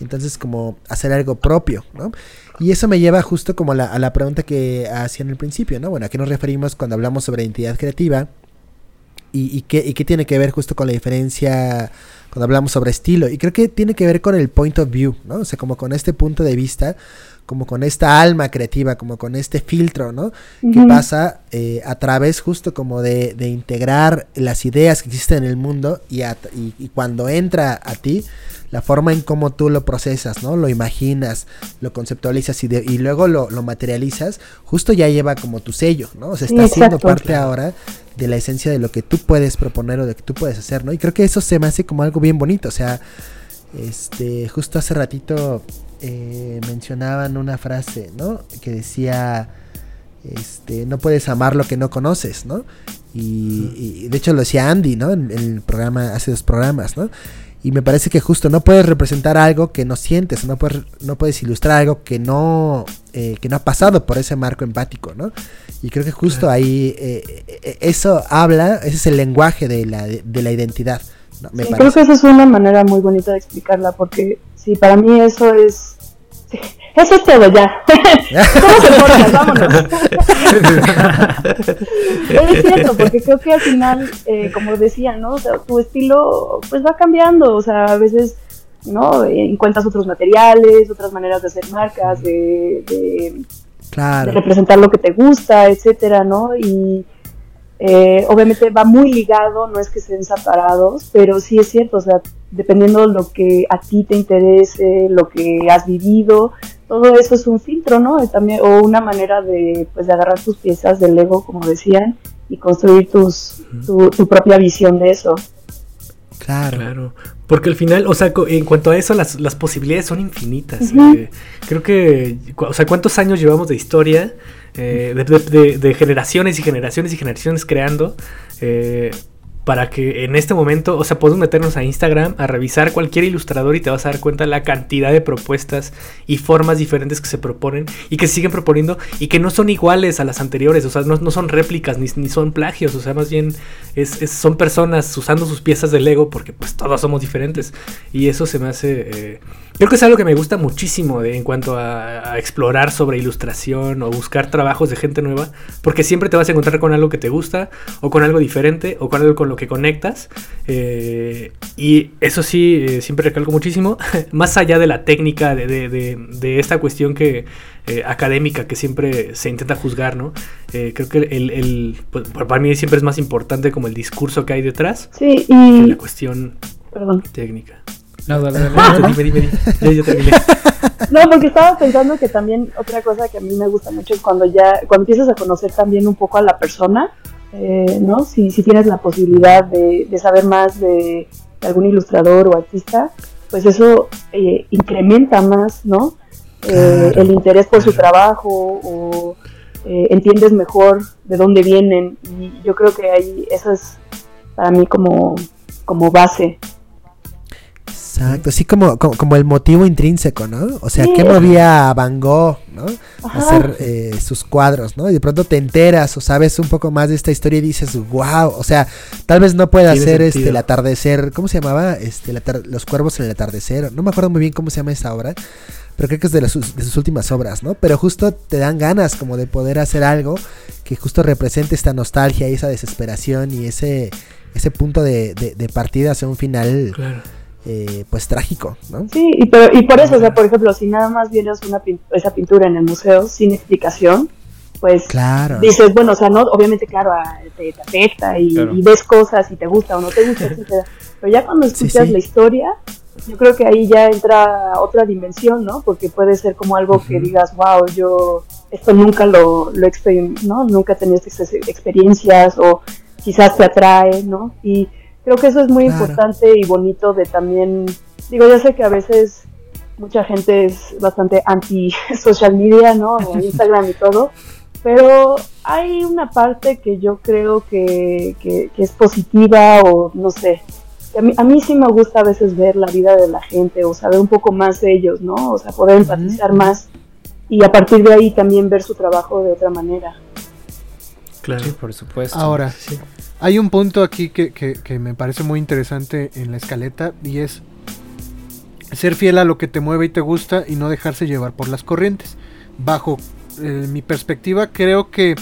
entonces como hacer algo propio, ¿no? Y eso me lleva justo como la, a la pregunta que hacía en el principio, ¿no? Bueno, ¿a qué nos referimos cuando hablamos sobre identidad creativa? ¿Y, y qué, y qué tiene que ver justo con la diferencia cuando hablamos sobre estilo? Y creo que tiene que ver con el point of view, ¿no? O sea, como con este punto de vista, como con esta alma creativa, como con este filtro, ¿no? Que pasa eh, a través justo como de, de integrar las ideas que existen en el mundo y, a- y- y cuando entra a ti, la forma en cómo tú lo procesas, ¿no? Lo imaginas, lo conceptualizas y, de- y luego lo, lo materializas, justo ya lleva como tu sello, ¿no? O sea, está siendo exacto. parte ahora de la esencia de lo que tú puedes proponer o de lo que tú puedes hacer, ¿no? Y creo que eso se me hace como algo bien bonito, o sea, este, justo hace ratito eh, mencionaban una frase, ¿no? Que decía, este, no puedes amar lo que no conoces, ¿no? Y, y de hecho lo decía Andy, ¿no? En, en el programa, hace dos programas, ¿no? Y me parece que justo no puedes representar algo que no sientes, no puedes, no puedes ilustrar algo que no, eh, que no ha pasado por ese marco empático, ¿no? Y creo que justo ahí eh, eh, eso habla, ese es el lenguaje de la, de la identidad, ¿no? Me Sí, creo que esa es una manera muy bonita de explicarla, porque sí, para mí eso es. sí, <laughs> eso es todo ya. <laughs> ¿Cómo se podcast? Vámonos. <laughs> es cierto, porque creo que al final, eh, como decía, ¿no? O sea, tu estilo pues va cambiando, o sea, a veces, ¿no? Encuentras otros materiales, otras maneras de hacer marcas, de, de representar lo que te gusta, etcétera, ¿no? Y eh, obviamente va muy ligado, no es que estén separados, pero sí es cierto, o sea, dependiendo de lo que a ti te interese, lo que has vivido, todo eso es un filtro, ¿no? También, o una manera de, pues, de agarrar tus piezas del Lego, como decían, y construir tus, tu, tu propia visión de eso. Claro. Claro, porque al final, o sea, en cuanto a eso, las, las posibilidades son infinitas. Eh, creo que, o sea, ¿cuántos años llevamos de historia? eh, de, de- de- de generaciones y generaciones y generaciones creando. eh, para que en este momento, o sea, podemos meternos a Instagram a revisar cualquier ilustrador y te vas a dar cuenta la cantidad de propuestas y formas diferentes que se proponen y que siguen proponiendo y que no son iguales a las anteriores, o sea, no, no son réplicas ni, ni son plagios, o sea, más bien es, son personas usando sus piezas de Lego porque pues todos somos diferentes. Y eso se me hace... eh, creo que es algo que me gusta muchísimo de- en cuanto a, a explorar sobre ilustración o buscar trabajos de gente nueva porque siempre te vas a encontrar con algo que te gusta o con algo diferente o con algo con lo que conectas eh, y eso sí, eh, siempre recalco muchísimo, <laughs> más allá de la técnica de, de- de- de esta cuestión que eh, académica que siempre se intenta juzgar, ¿no? Eh, creo que el, el- pues, para mí siempre es más importante como el discurso que hay detrás Sí, que y... la cuestión Perdón. técnica. No, dale, dale. Ah, dime, dime, dime. Ya, ya terminé. <laughs> No, porque estaba pensando que también otra cosa que a mí me gusta mucho es cuando ya, cuando empiezas a conocer también un poco a la persona, eh, ¿no? Si, si tienes la posibilidad de, de saber más de, de algún ilustrador o artista, pues eso eh, incrementa más, ¿no? Eh, el interés por su trabajo o eh, entiendes mejor de dónde vienen y yo creo que ahí eso es para mí como, como base. Exacto, así como, como, como el motivo intrínseco, ¿no? O sea, Sí. ¿qué movía a Van Gogh, ¿no? A hacer eh, sus cuadros, ¿no? Y de pronto te enteras o sabes un poco más de esta historia y dices, wow, o sea, tal vez no pueda hacer este, el atardecer, ¿cómo se llamaba? Este, Los cuervos en el atardecer, no me acuerdo muy bien cómo se llama esa obra, pero creo que es de, las sus- de sus últimas obras, ¿no? Pero justo te dan ganas como de poder hacer algo que justo represente esta nostalgia y esa desesperación y ese, ese punto de, de- de partida hacia un final, Claro. Eh, pues trágico, ¿no? Sí, y, pero, y por eso, o sea, por ejemplo, si nada más vienes una pin- esa pintura en el museo sin explicación, pues Claro. dices, bueno, o sea, no, obviamente, claro, a- te, te afecta y, Claro. y ves cosas y te gusta o no te gusta, etcétera. Pero ya cuando escuchas sí. la historia, yo creo que ahí ya entra otra dimensión, ¿no? Porque puede ser como algo que digas, wow, yo esto nunca lo, lo ¿no? Nunca he tenido estas ex- experiencias o quizás te atrae, ¿no? Y creo que eso es muy Claro. importante y bonito de también, digo, yo sé que a veces mucha gente es bastante anti social media, ¿no? En <laughs> Instagram y todo, pero hay una parte que yo creo que, que, que es positiva o no sé. A mí, a mí sí me gusta a veces ver la vida de la gente o saber un poco más de ellos, ¿no? O sea, poder empatizar más y a partir de ahí también ver su trabajo de otra manera. Claro. Sí, por supuesto. Ahora, Sí. Hay un punto aquí que, que- me parece muy interesante en la escaleta y es ser fiel a lo que te mueve y te gusta y no dejarse llevar por las corrientes. Bajo eh, mi perspectiva, creo que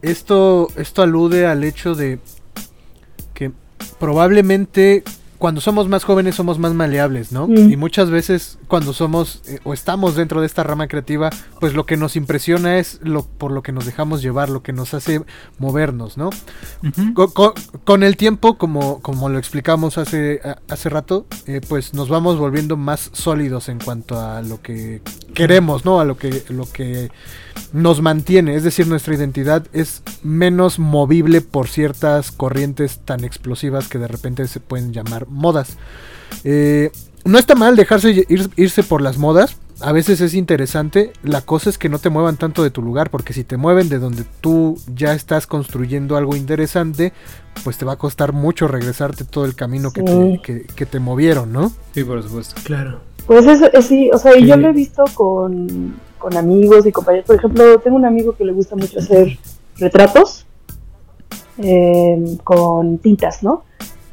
esto, esto alude al hecho de que probablemente cuando somos más jóvenes somos más maleables, ¿no? Mm. Y muchas veces cuando somos eh, o estamos dentro de esta rama creativa, pues lo que nos impresiona es lo por lo que nos dejamos llevar, lo que nos hace movernos, ¿no? Con, el tiempo, como, como lo explicamos hace, a- hace rato, eh, pues nos vamos volviendo más sólidos en cuanto a lo que queremos, ¿no? A lo que, lo que nos mantiene. Es decir, nuestra identidad es menos movible por ciertas corrientes tan explosivas que de repente se pueden llamar modas. Eh, no está mal dejarse ir- irse por las modas. A veces es interesante. La cosa es que no te muevan tanto de tu lugar. Porque si te mueven de donde tú ya estás construyendo algo interesante, pues te va a costar mucho regresarte todo el camino que, Sí. te, que- que te movieron, ¿no? Sí, por supuesto. Claro. Pues eso, sí, o sea, y yo lo he visto con, con amigos y compañeros. Por ejemplo, tengo un amigo que le gusta mucho hacer retratos eh, con tintas, ¿no?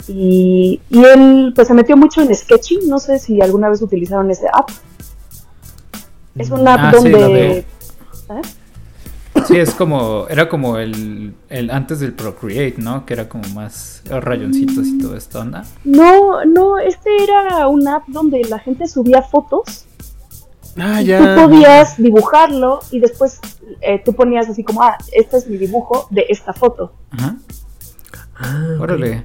Y, y él pues se metió mucho en Sketchy, no sé si alguna vez utilizaron ese app. Es una app Ah, donde... de- ¿Eh? Sí, es como, era como el, el antes del Procreate, ¿no? Que era como más rayoncitos y toda esta onda. No, no, este era una app donde la gente subía fotos Ah, y ya. tú podías dibujarlo y después eh, tú ponías así como, ah, este es mi dibujo de esta foto. Ajá. Ah. Órale.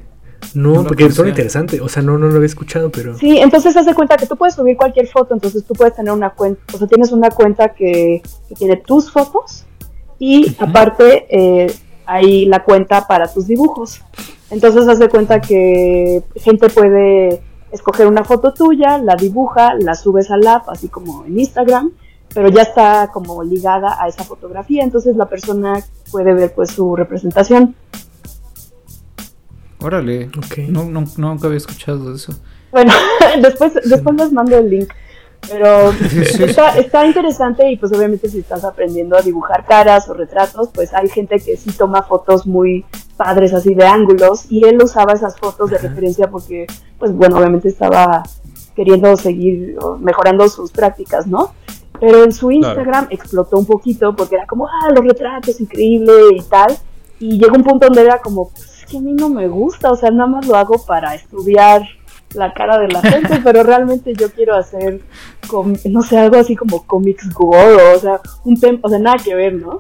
No, porque suena conocía. interesante. O sea, no, no lo había escuchado, pero. Sí, entonces haz de cuenta que tú puedes subir cualquier foto, entonces tú puedes tener una cuenta, o sea, tienes una cuenta que, que tiene tus fotos y aparte eh, hay la cuenta para tus dibujos. Entonces haz de cuenta que gente puede escoger una foto tuya, la dibuja, la subes al app, así como en Instagram, pero ya está como ligada a esa fotografía, entonces la persona puede ver pues su representación. Órale. Ok. No, no, nunca había escuchado eso. Bueno, <laughs> después, después les mando el link. Pero está, está interesante y pues obviamente si estás aprendiendo a dibujar caras o retratos, pues hay gente que sí toma fotos muy padres así de ángulos y él usaba esas fotos de referencia porque pues bueno, obviamente estaba queriendo seguir mejorando sus prácticas, ¿no? Pero en su Instagram explotó un poquito porque era como, ah, los retratos, increíble y tal. Y llegó un punto donde era como, pues es que a mí no me gusta, o sea, nada más lo hago para estudiar la cara de la gente, <laughs> pero realmente yo quiero hacer, no sé, algo así como comics gore, o sea, un tema, o sea, nada que ver, ¿no?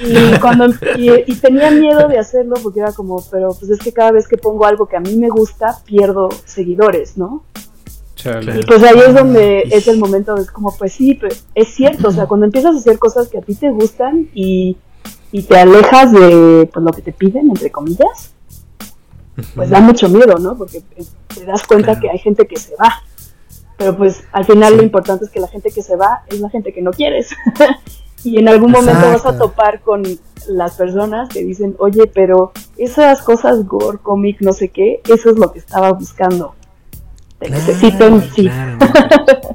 Y, <laughs> cuando, y, y tenía miedo de hacerlo porque era como, pero pues es que cada vez que pongo algo que a mí me gusta, pierdo seguidores, ¿no? Chale. Y pues ahí es donde Ah, es el momento de como, pues sí, pues, es cierto, o sea, cuando empiezas a hacer cosas que a ti te gustan y, y te alejas de pues, lo que te piden, entre comillas, pues da mucho miedo, ¿no? Porque te das cuenta Claro. que hay gente que se va. Pero pues al final Sí. lo importante es que la gente que se va es la gente que no quieres. <laughs> y en algún momento vas a topar con las personas que dicen, oye, pero esas cosas gore, cómic, no sé qué, eso es lo que estaba buscando. Te Claro, necesito en sí. Claro.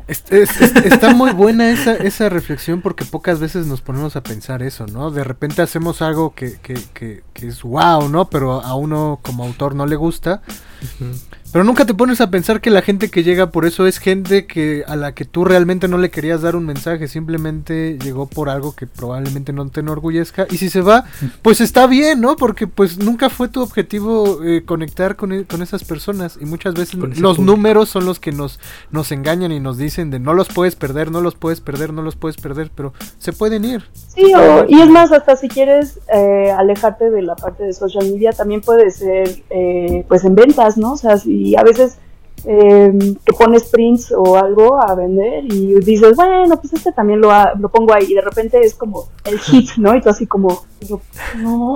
Es- es- es- está muy buena esa, esa reflexión porque pocas veces nos ponemos a pensar eso, ¿no? De repente hacemos algo que, que, que, que es wow, ¿no? Pero a uno como autor no le gusta. Pero nunca te pones a pensar que la gente que llega por eso es gente que a la que tú realmente no le querías dar un mensaje, simplemente llegó por algo que probablemente no te enorgullezca y si se va, <laughs> pues está bien, ¿no? Porque pues nunca fue tu objetivo eh, conectar con, e- con esas personas y muchas veces los público. números son los que nos nos engañan y nos dicen de no los puedes perder, no los puedes perder, no los puedes perder, pero se pueden ir. Sí, o- y es más, hasta si quieres eh, alejarte de la parte de social media, también puede ser eh, pues en ventas, ¿no? O sea, si a veces eh, te pones prints o algo a vender y dices, bueno, pues este también lo, ha- lo pongo ahí y de repente es como el hit, ¿no? Y tú así como, y yo, no.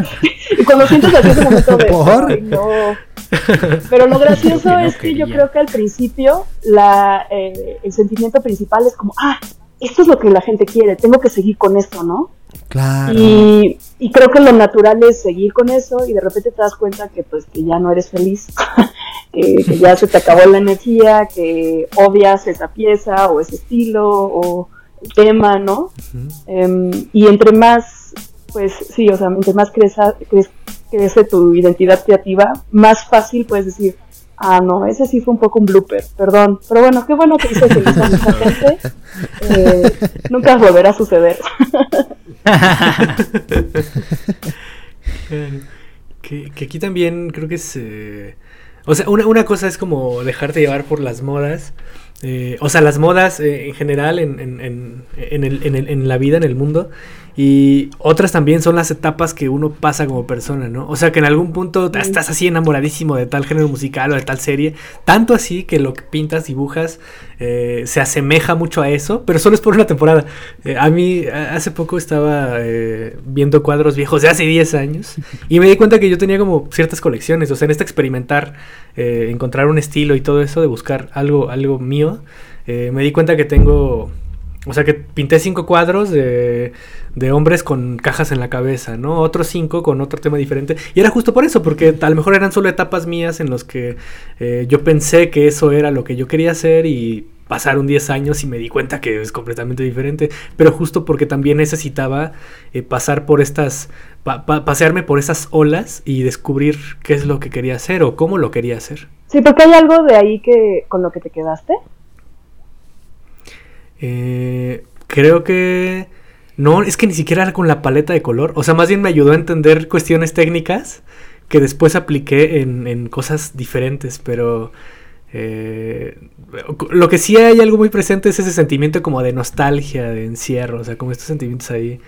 <laughs> y cuando sientes así ese momento de, ¿Por? "Ay, no. Pero lo gracioso <laughs> que no es que yo creo que al principio la, eh, el sentimiento principal es como, ah, esto es lo que la gente quiere, tengo que seguir con esto, ¿no? Claro. Y, y creo que lo natural es seguir con eso y de repente te das cuenta que pues que ya no eres feliz, <laughs> que, que ya se te acabó la energía, que odias esa pieza o ese estilo o el tema, ¿no? Em, y entre más, pues sí, o sea, entre más creza- crez- crece tu identidad creativa, más fácil puedes decir, ah, no, ese sí fue un poco un blooper, perdón. Pero bueno, qué bueno que hice feliz a mucha gente. Eh, nunca volverá a suceder. Claro. Que, que aquí también creo que es... eh, o sea, una, una cosa es como dejarte llevar por las modas. eh, o sea, las modas eh, en general en, en, en, en el- en el- en la vida, en el mundo. Y otras también son las etapas que uno pasa como persona, ¿no? O sea, que en algún punto estás así enamoradísimo de tal género musical o de tal serie. Tanto así que lo que pintas, dibujas, eh, se asemeja mucho a eso, pero solo es por una temporada. Eh, a mí, hace poco estaba eh, viendo cuadros viejos de hace 10 años y me di cuenta que yo tenía como ciertas colecciones. O sea, en este experimentar, encontrar un estilo y todo eso, de buscar algo, algo mío, me di cuenta que tengo. O sea que pinté cinco cuadros de, de hombres con cajas en la cabeza, ¿no? Otros cinco con otro tema diferente. Y era justo por eso, porque a lo mejor eran solo etapas mías en los que eh, yo pensé que eso era lo que yo quería hacer y pasaron 10 años y me di cuenta que es completamente diferente, pero justo porque también necesitaba eh, pasar por estas, pasearme por esas olas y descubrir qué es lo que quería hacer o cómo lo quería hacer. Sí, porque hay algo de ahí que con lo que te quedaste. Eh, creo que no, es que ni siquiera era con la paleta de color, o sea, más bien me ayudó a entender cuestiones técnicas que después apliqué en, en cosas diferentes, pero eh, lo que sí hay algo muy presente es ese sentimiento como de nostalgia, de encierro, o sea, como estos sentimientos ahí.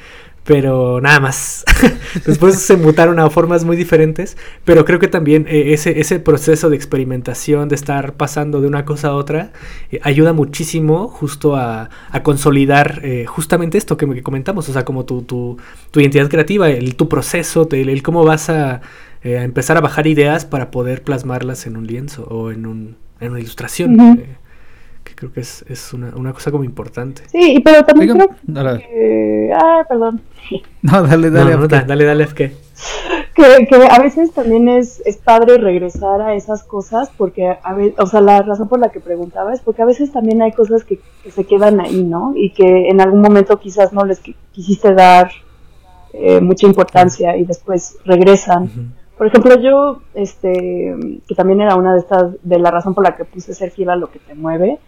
Pero nada más. <laughs> Después se mutaron a formas muy diferentes. Pero creo que también eh, ese, ese proceso de experimentación, de estar pasando de una cosa a otra, eh, ayuda muchísimo justo a, consolidar justamente esto que, comentamos. O sea, como tu, tu, tu identidad creativa, el, tu proceso, el, cómo vas a, a empezar a bajar ideas para poder plasmarlas en un lienzo o en un, en una ilustración. Eh, que creo que es, es una, una, cosa como importante. Sí, pero también creo que... Ah, perdón. <laughs> No, dale, dale. No, dale, dale, que... que... Que, a veces también es, es padre regresar a esas cosas porque, a veces, o sea, la razón por la que preguntaba es porque a veces también hay cosas que, se quedan ahí, ¿no? Y que en algún momento quizás no les quisiste dar eh, mucha importancia y después regresan. Por ejemplo, yo, este, que también era una de estas, de la razón por la que puse ser fiel a lo que te mueve,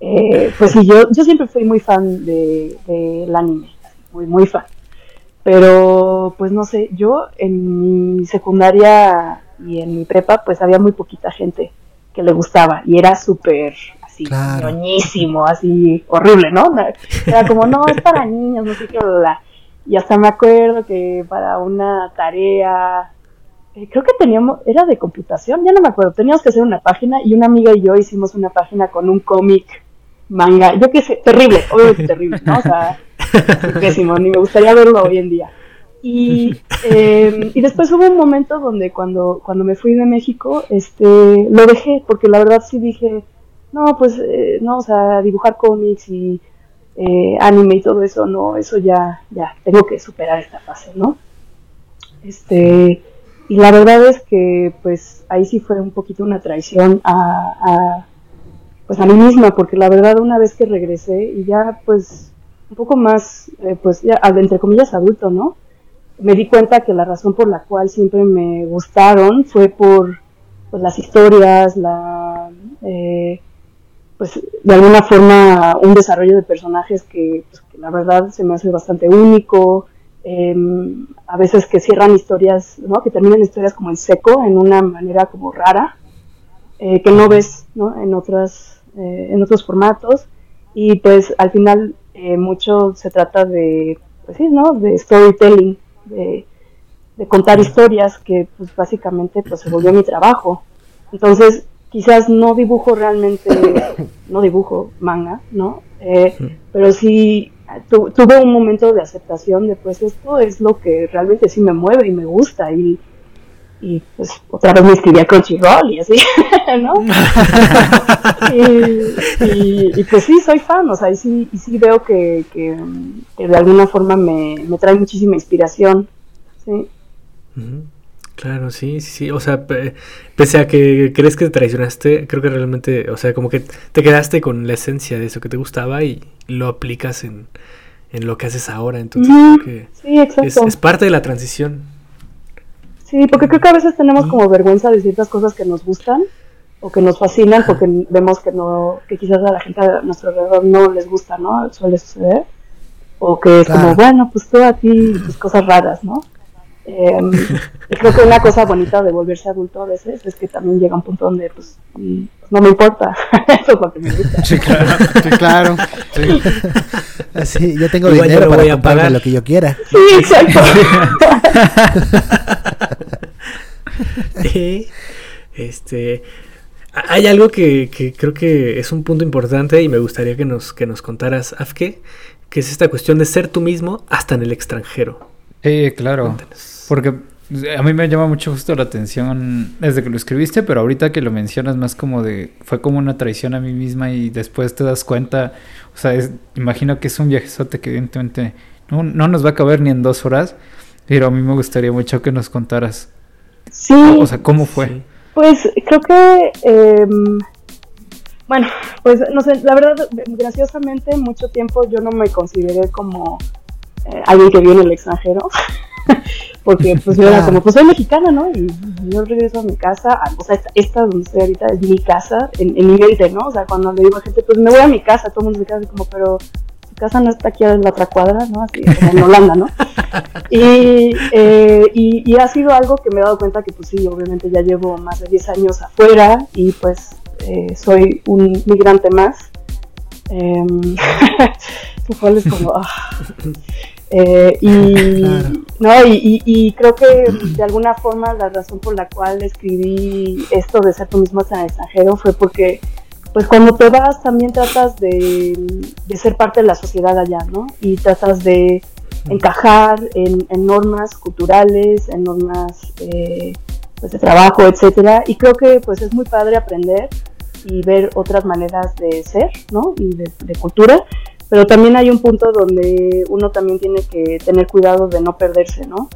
eh, pues sí, yo, yo siempre fui muy fan del de, anime, muy, muy fan. Pero, pues no sé, yo en mi secundaria y en mi prepa, pues había muy poquita gente que le gustaba y era súper así, claro. así horrible, ¿no? Era como, no, es para niños, no sé qué, bla, Y hasta me acuerdo que para una tarea eh, creo que teníamos, era de computación, ya no me acuerdo, teníamos que hacer una página y una amiga y yo hicimos una página con un cómic manga, yo qué sé, terrible, obviamente terrible, ¿no? O sea, <laughs> pésimo, ni me gustaría verlo hoy en día. Y, em, y después hubo un momento donde cuando, cuando me fui de México, este, lo dejé, porque la verdad sí dije, no, pues, eh, no, o sea, dibujar cómics y eh, anime y todo eso, no, eso ya, ya, tengo que superar esta fase, ¿no? Este, y la verdad es que pues ahí sí fue un poquito una traición a, pues a mí misma, porque la verdad una vez que regresé y ya pues un poco más, eh, pues ya entre comillas adulto, ¿no? Me di cuenta que la razón por la cual siempre me gustaron fue por pues, las historias, la, eh, pues de alguna forma un desarrollo de personajes que, pues, que la verdad se me hace bastante único, Em, a veces que cierran historias, ¿no? que terminan historias como en seco, en una manera como rara, eh, que no ves ¿no? En, otras, eh, en otros formatos. Y pues al final eh, mucho se trata de, pues sí, ¿no? de storytelling, de, contar historias, que pues básicamente pues se volvió mi trabajo. Entonces quizás no dibujo realmente, <coughs> no dibujo manga, ¿no? pero sí tuve un momento de aceptación de pues esto es lo que realmente sí me mueve y me gusta y, y pues otra vez me escribí a Crunchyroll y así, <laughs> ¿no? <laughs> y, pues sí, soy fan, o sea, y sí, y sí veo que, que, de alguna forma me, me, trae muchísima inspiración, sí. Claro, sí, sí, sí. O sea, pese a que crees que te traicionaste, creo que realmente, o sea, como que te quedaste con la esencia de eso que te gustaba y lo aplicas en, lo que haces ahora. Entonces, creo que sí. Es, parte de la transición. Sí, porque creo que a veces tenemos como vergüenza de ciertas cosas que nos gustan o que nos fascinan porque vemos que no, que quizás a la gente a nuestro alrededor no les gusta, ¿no? Suele suceder. O que es como, bueno, pues tú a ti, tus cosas raras, ¿no? Eh, creo que una cosa bonita de volverse adulto a veces es que también llega un punto donde pues mm, no me importa, <laughs> eso es lo que me gusta. Sí, claro, sí, claro. Sí. yo tengo dinero para comprarme lo que yo quiera. Sí, exacto. <laughs> <laughs> <laughs> este hay algo que, que, creo que es un punto importante y me gustaría que nos, que nos contaras, Afke, que es esta cuestión de ser tú mismo hasta en el extranjero. Sí, claro. Porque a mí me llama mucho justo la atención desde que lo escribiste, pero ahorita que lo mencionas más como de, fue como una traición a mí misma y después te das cuenta, o sea, imagino que es un viajezote que evidentemente no, no nos va a caber ni en dos horas, pero a mí me gustaría mucho que nos contaras. Sí. O sea, ¿cómo fue? Pues creo que... Em, bueno, pues no sé, la verdad, graciosamente, mucho tiempo yo no me consideré como eh, alguien que viene del extranjero. <laughs> porque pues yo era <laughs> como, pues soy mexicana, ¿no? Y yo regreso a mi casa, o sea, esta, donde estoy ahorita es mi casa, en, mi mente, ¿no? O sea, cuando le digo a gente, pues me voy a mi casa, todo el mundo se queda así como, pero casa no está aquí en la otra cuadra, ¿no? Así, en Holanda, ¿no? <laughs> Y, eh, y, y, ha sido algo que me he dado cuenta que, pues sí, obviamente ya llevo más de 10 años afuera y pues eh, soy un migrante más. <laughs> Eh, es como... Ah. Eh, y, no, y, creo que de alguna forma la razón por la cual escribí esto de ser tú mismo en el extranjero fue porque pues cuando te vas también tratas de, ser parte de la sociedad allá, ¿no? Y tratas de encajar en, normas culturales, en normas eh, pues de trabajo, etcétera. Y creo que pues es muy padre aprender y ver otras maneras de ser, ¿no? Y de, de cultura pero también hay un punto donde uno también tiene que tener cuidado de no perderse, ¿no?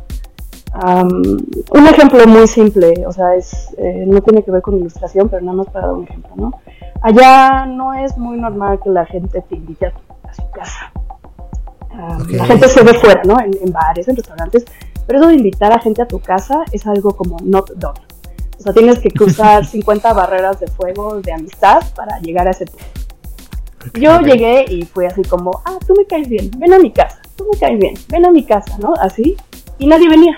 Un ejemplo muy simple, o sea, es, eh, no tiene que ver con ilustración, pero nada más para dar un ejemplo, ¿no? Allá no es muy normal que la gente te invite a, su casa. La gente se ve fuera, ¿no? En, bares, en restaurantes, pero eso de invitar a gente a tu casa es algo como not done. O sea, tienes que cruzar <laughs> 50 barreras de fuego de amistad para llegar a ese punto. Yo llegué y fue así como, ah, tú me caes bien, ven a mi casa, tú me caes bien, ven a mi casa, ¿no? Así, y nadie venía.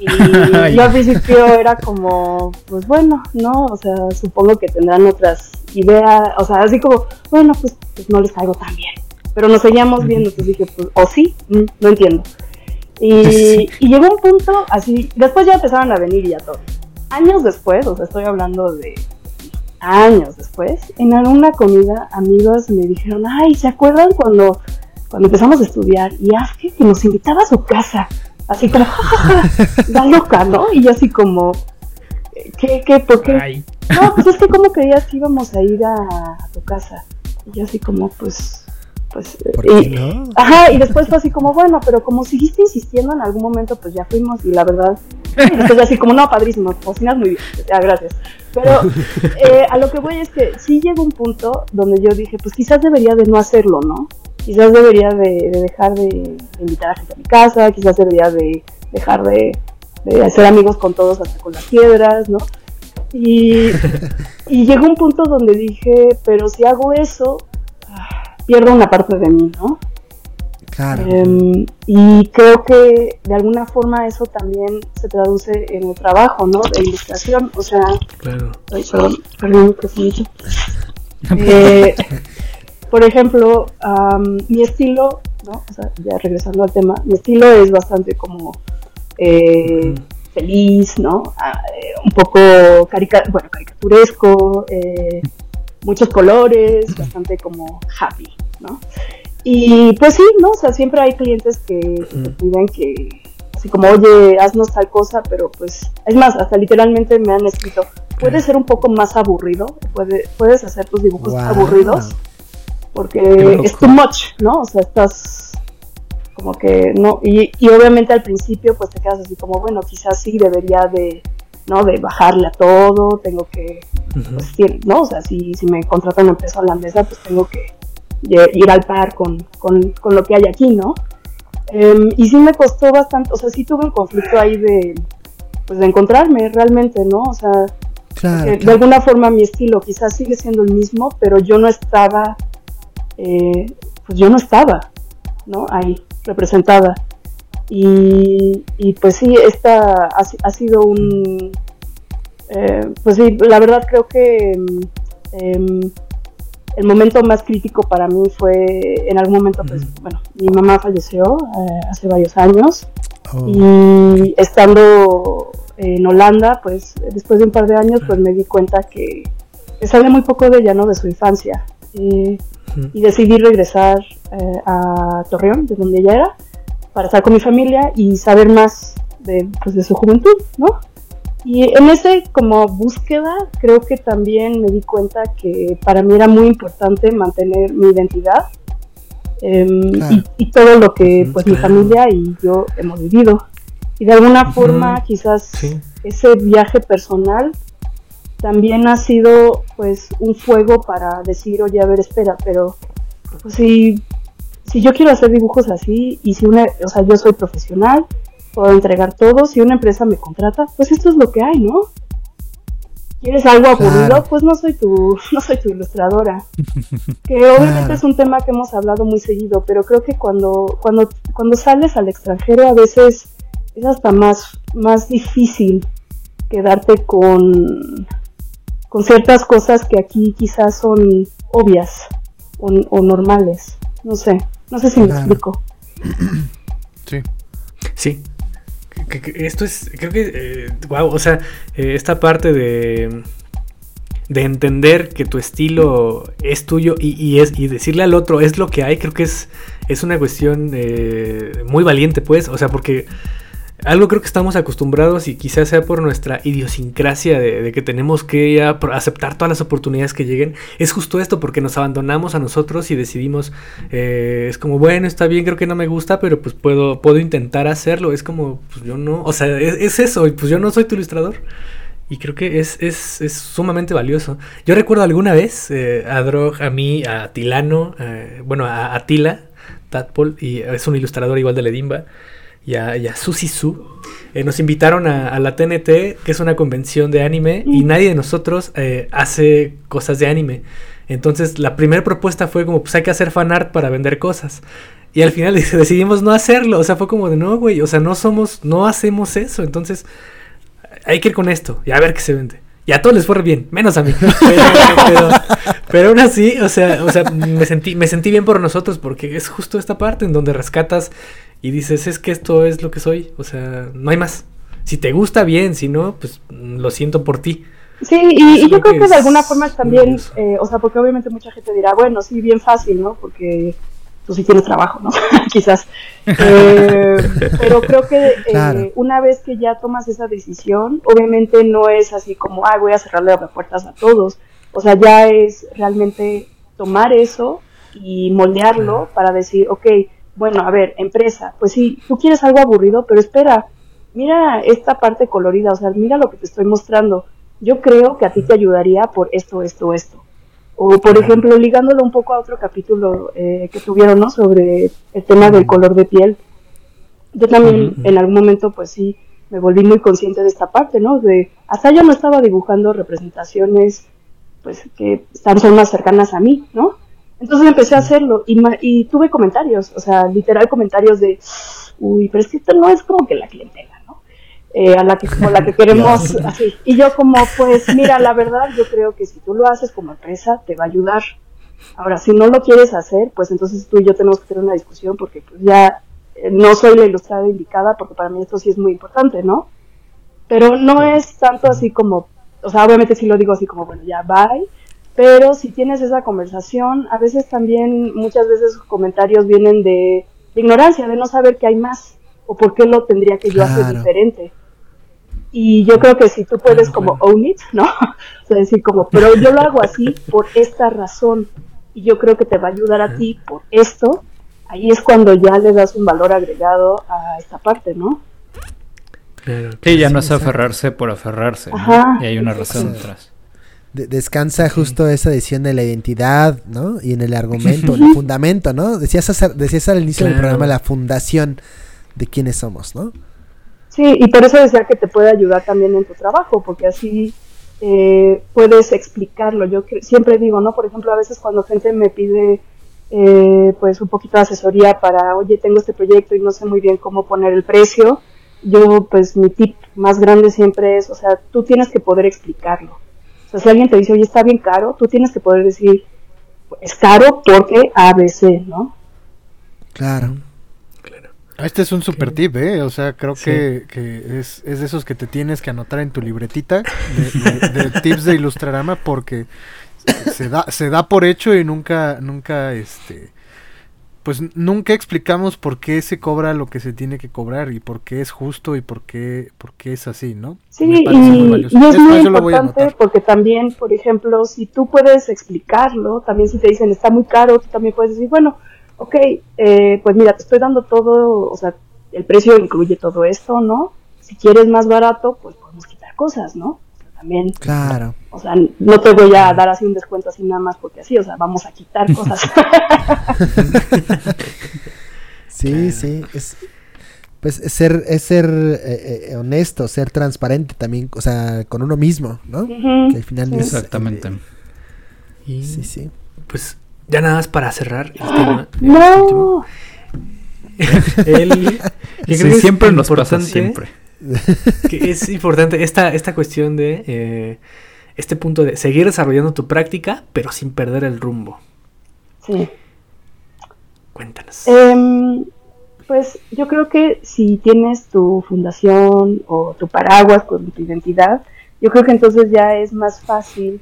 Y <laughs> yo al principio era como, pues bueno, ¿no? O sea, supongo que tendrán otras ideas, o sea, así como, bueno, pues, pues no les caigo tan bien. Pero nos seguíamos viendo, entonces dije, pues, o sí, mm, no entiendo. Y, y, llegó un punto así, después ya empezaron a venir y ya todo. Años después, o sea, estoy hablando de años después, en alguna comida, amigos me dijeron, ay, ¿se acuerdan cuando, cuando empezamos a estudiar? Y Afke que nos invitaba a su casa, así como, da loca, ¿no? Y yo así como, ¿qué, qué, por qué? No, pues es que como creías que íbamos a ir a, tu casa. Y yo así como, pues, pues ajá y después fue así como bueno pero como seguiste insistiendo en algún momento pues ya fuimos y la verdad y después así como no padrísimo cocinas muy bien ya gracias pero <laughs> eh, a lo que voy es que sí llegó un punto donde yo dije, pues quizás debería de no hacerlo, ¿no? Quizás debería de, dejar de, invitar a gente a mi casa, quizás debería de dejar de, hacer amigos con todos hasta con las piedras, ¿no? Y, <laughs> y llegó un punto donde dije, pero si hago eso, ah, pierdo una parte de mí, ¿no? Em, y creo que de alguna forma eso también se traduce en el trabajo, ¿no? De ilustración, o sea... Claro. perdón, perdón, <laughs> eh, por ejemplo, mi estilo, ¿no? O sea, ya regresando al tema, mi estilo es bastante como eh, feliz, ¿no? Ah, eh, un poco bueno, caricaturesco, muchos colores, bastante como happy, ¿no? Y pues sí, ¿no? O sea, siempre hay clientes que, te piden que, así como, oye, haznos tal cosa, pero pues, es más, hasta literalmente me han escrito, puede ser un poco más aburrido, Puede, puedes hacer tus dibujos aburridos, porque es too much, ¿no? O sea, estás como que, no, y, y obviamente al principio pues te quedas así como, bueno, quizás sí debería de, ¿no? De bajarle a todo, tengo que, pues, ¿no? O sea, si, si me contratan una empresa holandesa, pues tengo que ir al par con, con, con, lo que hay aquí, ¿no? Em, y sí me costó bastante, o sea, sí tuve un conflicto ahí de, pues de encontrarme realmente, ¿no? O sea, de alguna forma mi estilo quizás sigue siendo el mismo, pero yo no estaba, eh, pues yo no estaba, ¿no? Ahí, representada. Y, y pues sí, esta ha, ha sido un, eh, pues sí, la verdad creo que... Eh, el momento más crítico para mí fue en algún momento, pues, bueno, mi mamá falleció eh, hace varios años oh. y estando en Holanda, pues, después de un par de años, pues me di cuenta que, sabía muy poco de ella, ¿no? De su infancia. Y decidí regresar eh, a Torreón, de donde ella era, para estar con mi familia y saber más de, pues, de su juventud, ¿no? Y en ese como búsqueda creo que también me di cuenta que para mí era muy importante mantener mi identidad em, y, todo lo que pues mi familia y yo hemos vivido. Y de alguna forma quizás ese viaje personal también ha sido pues un fuego para decir, oye, a ver, espera, pero pues si, si yo quiero hacer dibujos así y si una, o sea, yo soy profesional, puedo entregar todo, si una empresa me contrata, pues esto es lo que hay, ¿no? ¿Quieres algo aburrido? Claro. Pues no soy tu, <laughs> no soy tu ilustradora. <laughs> Que obviamente Claro. es un tema que hemos hablado muy seguido, pero creo que cuando, cuando, cuando sales al extranjero a veces es hasta más, más difícil quedarte con, con ciertas cosas que aquí quizás son obvias o, o normales. No sé, no sé si me Claro. explico. <clears throat> Sí. Sí. Esto es, creo que, wow, o sea, eh, esta parte de, de entender que tu estilo es tuyo y, y es, y decirle al otro es lo que hay, creo que es, es una cuestión eh, muy valiente, pues, o sea, porque algo creo que estamos acostumbrados y quizás sea por nuestra idiosincrasia de, que tenemos que ya aceptar todas las oportunidades que lleguen, es justo esto, porque nos abandonamos a nosotros y decidimos, eh, es como, bueno, está bien, creo que no me gusta, pero pues puedo, puedo intentar hacerlo, es como, pues yo no, o sea, es, es eso, pues yo no soy tu ilustrador. Y creo que es, es, es sumamente valioso. Yo recuerdo alguna vez eh, a Drog, a mí, a Tilano, eh, bueno, a Atila, Tadpol, y es un ilustrador igual de Ledimba, y a, y a Susi Su, eh, nos invitaron a, a la TNT, que es una convención de anime, y nadie de nosotros eh, hace cosas de anime. Entonces, la primera propuesta fue como, pues hay que hacer fanart para vender cosas. Y al final <laughs> decidimos no hacerlo. O sea, fue como de no, güey. O sea, no somos, no hacemos eso. Entonces, hay que ir con esto y a ver qué se vende. Y a todos les fue bien, menos a mí. <laughs> Pero, pero, pero aún así, o sea, o sea me, sentí, me sentí bien por nosotros porque es justo esta parte en donde rescatas y dices, es que esto es lo que soy. O sea, no hay más. Si te gusta bien, si no, pues lo siento por ti. Sí, y, yo creo que que de alguna forma es también, eh, o sea, porque obviamente mucha gente dirá, bueno, sí, bien fácil, ¿no? Porque tú sí tienes trabajo, ¿no? <laughs> Quizás. Eh, pero creo que eh, Claro. una vez que ya tomas esa decisión, obviamente no es así como, ay, voy a cerrarle las puertas a todos. O sea, ya es realmente tomar eso y moldearlo para decir, ok, bueno, a ver, empresa, pues sí, tú quieres algo aburrido, pero espera, mira esta parte colorida, o sea, mira lo que te estoy mostrando. Yo creo que a ti te ayudaría por esto, esto, esto. O, por ejemplo, ligándolo un poco a otro capítulo eh, que tuvieron, ¿no? Sobre el tema del color de piel. Yo también en algún momento, pues sí, me volví muy consciente de esta parte, ¿no? De, hasta yo no estaba dibujando representaciones, pues, que están, son más cercanas a mí, ¿no? Entonces empecé a hacerlo y, ma- y tuve comentarios, o sea, literal comentarios de, uy, pero es que esto no es como que la clientela. Eh, a la que, como la que queremos, <laughs> así. Y yo como, pues, mira, la verdad, yo creo que si tú lo haces como empresa, te va a ayudar. Ahora, si no lo quieres hacer, pues entonces tú y yo tenemos que tener una discusión porque pues ya eh, no soy la ilustrada indicada porque para mí esto sí es muy importante, ¿no? Pero no es tanto así como, o sea, obviamente sí lo digo así como, bueno, ya, bye. Pero si tienes esa conversación, a veces también, muchas veces sus comentarios vienen de, de ignorancia, de no saber que hay más o por qué lo tendría que yo hacer diferente. Y yo creo que si tú puedes Claro, como own it, ¿no? <laughs> O sea, decir como, pero yo lo hago así por esta razón y yo creo que te va a ayudar a ti por esto, ahí es cuando ya le das un valor agregado a esta parte, ¿no? Claro. Sí, ya no es exacto. aferrarse por aferrarse. ¿no? Ajá. Y hay una razón Sí. detrás. De- descansa justo esa decisión de la identidad, ¿no? Y en el argumento, en el fundamento, ¿no? Decías, decías al inicio del programa la fundación de quiénes somos, ¿no? Sí, y por eso decía que te puede ayudar también en tu trabajo, porque así eh, puedes explicarlo. Yo siempre digo, ¿no? Por ejemplo, a veces cuando gente me pide eh, pues un poquito de asesoría para, oye, tengo este proyecto y no sé muy bien cómo poner el precio, yo pues mi tip más grande siempre es, o sea, tú tienes que poder explicarlo. O sea, si alguien te dice, oye, está bien caro, tú tienes que poder decir, es caro porque ABC, ¿no? Claro. Claro. Este es un super tip, ¿eh? O sea, creo Sí. que, que es, es de esos que te tienes que anotar en tu libretita de, de- de <laughs> tips de Ilustrarama porque se da, se da por hecho y nunca, nunca, este, pues nunca explicamos por qué se cobra lo que se tiene que cobrar y por qué es justo y por qué, por qué es así, ¿no? Sí, y, y es muy importante porque también, por ejemplo, si tú puedes explicarlo, también si te dicen está muy caro, tú también puedes decir, bueno, ok, eh, pues mira, te estoy dando todo, o sea, el precio incluye todo esto, ¿no? Si quieres más barato, pues podemos quitar cosas, ¿no? O sea, también. Claro. O sea, no te voy a dar así un descuento así nada más porque así, o sea, vamos a quitar cosas. <laughs> Sí, sí, es pues es ser es ser eh, eh, honesto, ser transparente también, o sea, con uno mismo, ¿no? Que al final sí. es, Exactamente. eh, Y sí, sí. pues ya nada más para cerrar el tema. el último. No, <laughs> El, <laughs> yo Sí, creo que es siempre nos pasa, siempre. <laughs> que es importante esta, esta cuestión de eh, este punto de seguir desarrollando tu práctica, pero sin perder el rumbo. sí. Cuéntanos. Em, pues yo creo que si tienes tu fundación o tu paraguas con tu identidad, yo creo que entonces ya es más fácil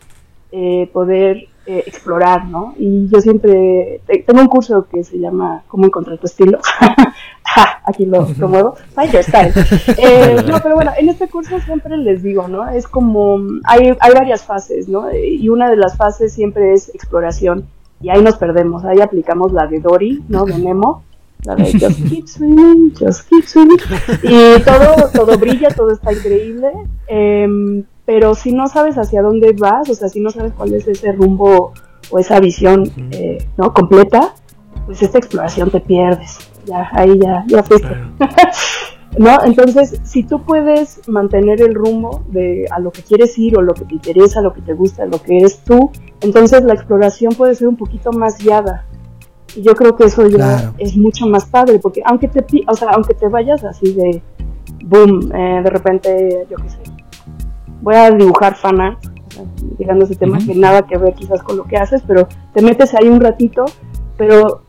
eh, poder eh, explorar, ¿no? Y yo siempre te- tengo un curso que se llama ¿Cómo encontrar tu estilo? Ja, <laughs> Aquí lo promuevo. Find your style. <laughs> Eh, no, pero bueno, en este curso siempre les digo, ¿no? Es como, hay, hay varias fases, ¿no? Y una de las fases siempre es exploración. Y ahí nos perdemos. Ahí aplicamos la de Dory, ¿no? De Nemo. La de <laughs> Just keep swimming, just keep swimming. Y todo, todo brilla, todo está increíble. Em, pero si no sabes hacia dónde vas, o sea, si no sabes cuál es ese rumbo o esa visión, eh, ¿no? Completa, pues esta exploración te pierdes. Ya, ahí ya, ya fuiste. <laughs> ¿no? Entonces, si tú puedes mantener el rumbo de a lo que quieres ir o lo que te interesa, lo que te gusta, lo que eres tú, entonces la exploración puede ser un poquito más guiada. Y yo creo que eso ya Claro. es mucho más padre, porque aunque te, pi- o sea, aunque te vayas así de boom, eh, de repente, yo qué sé, voy a dibujar fanart, sea, llegando a ese tema que nada que ver quizás con lo que haces, pero te metes ahí un ratito, pero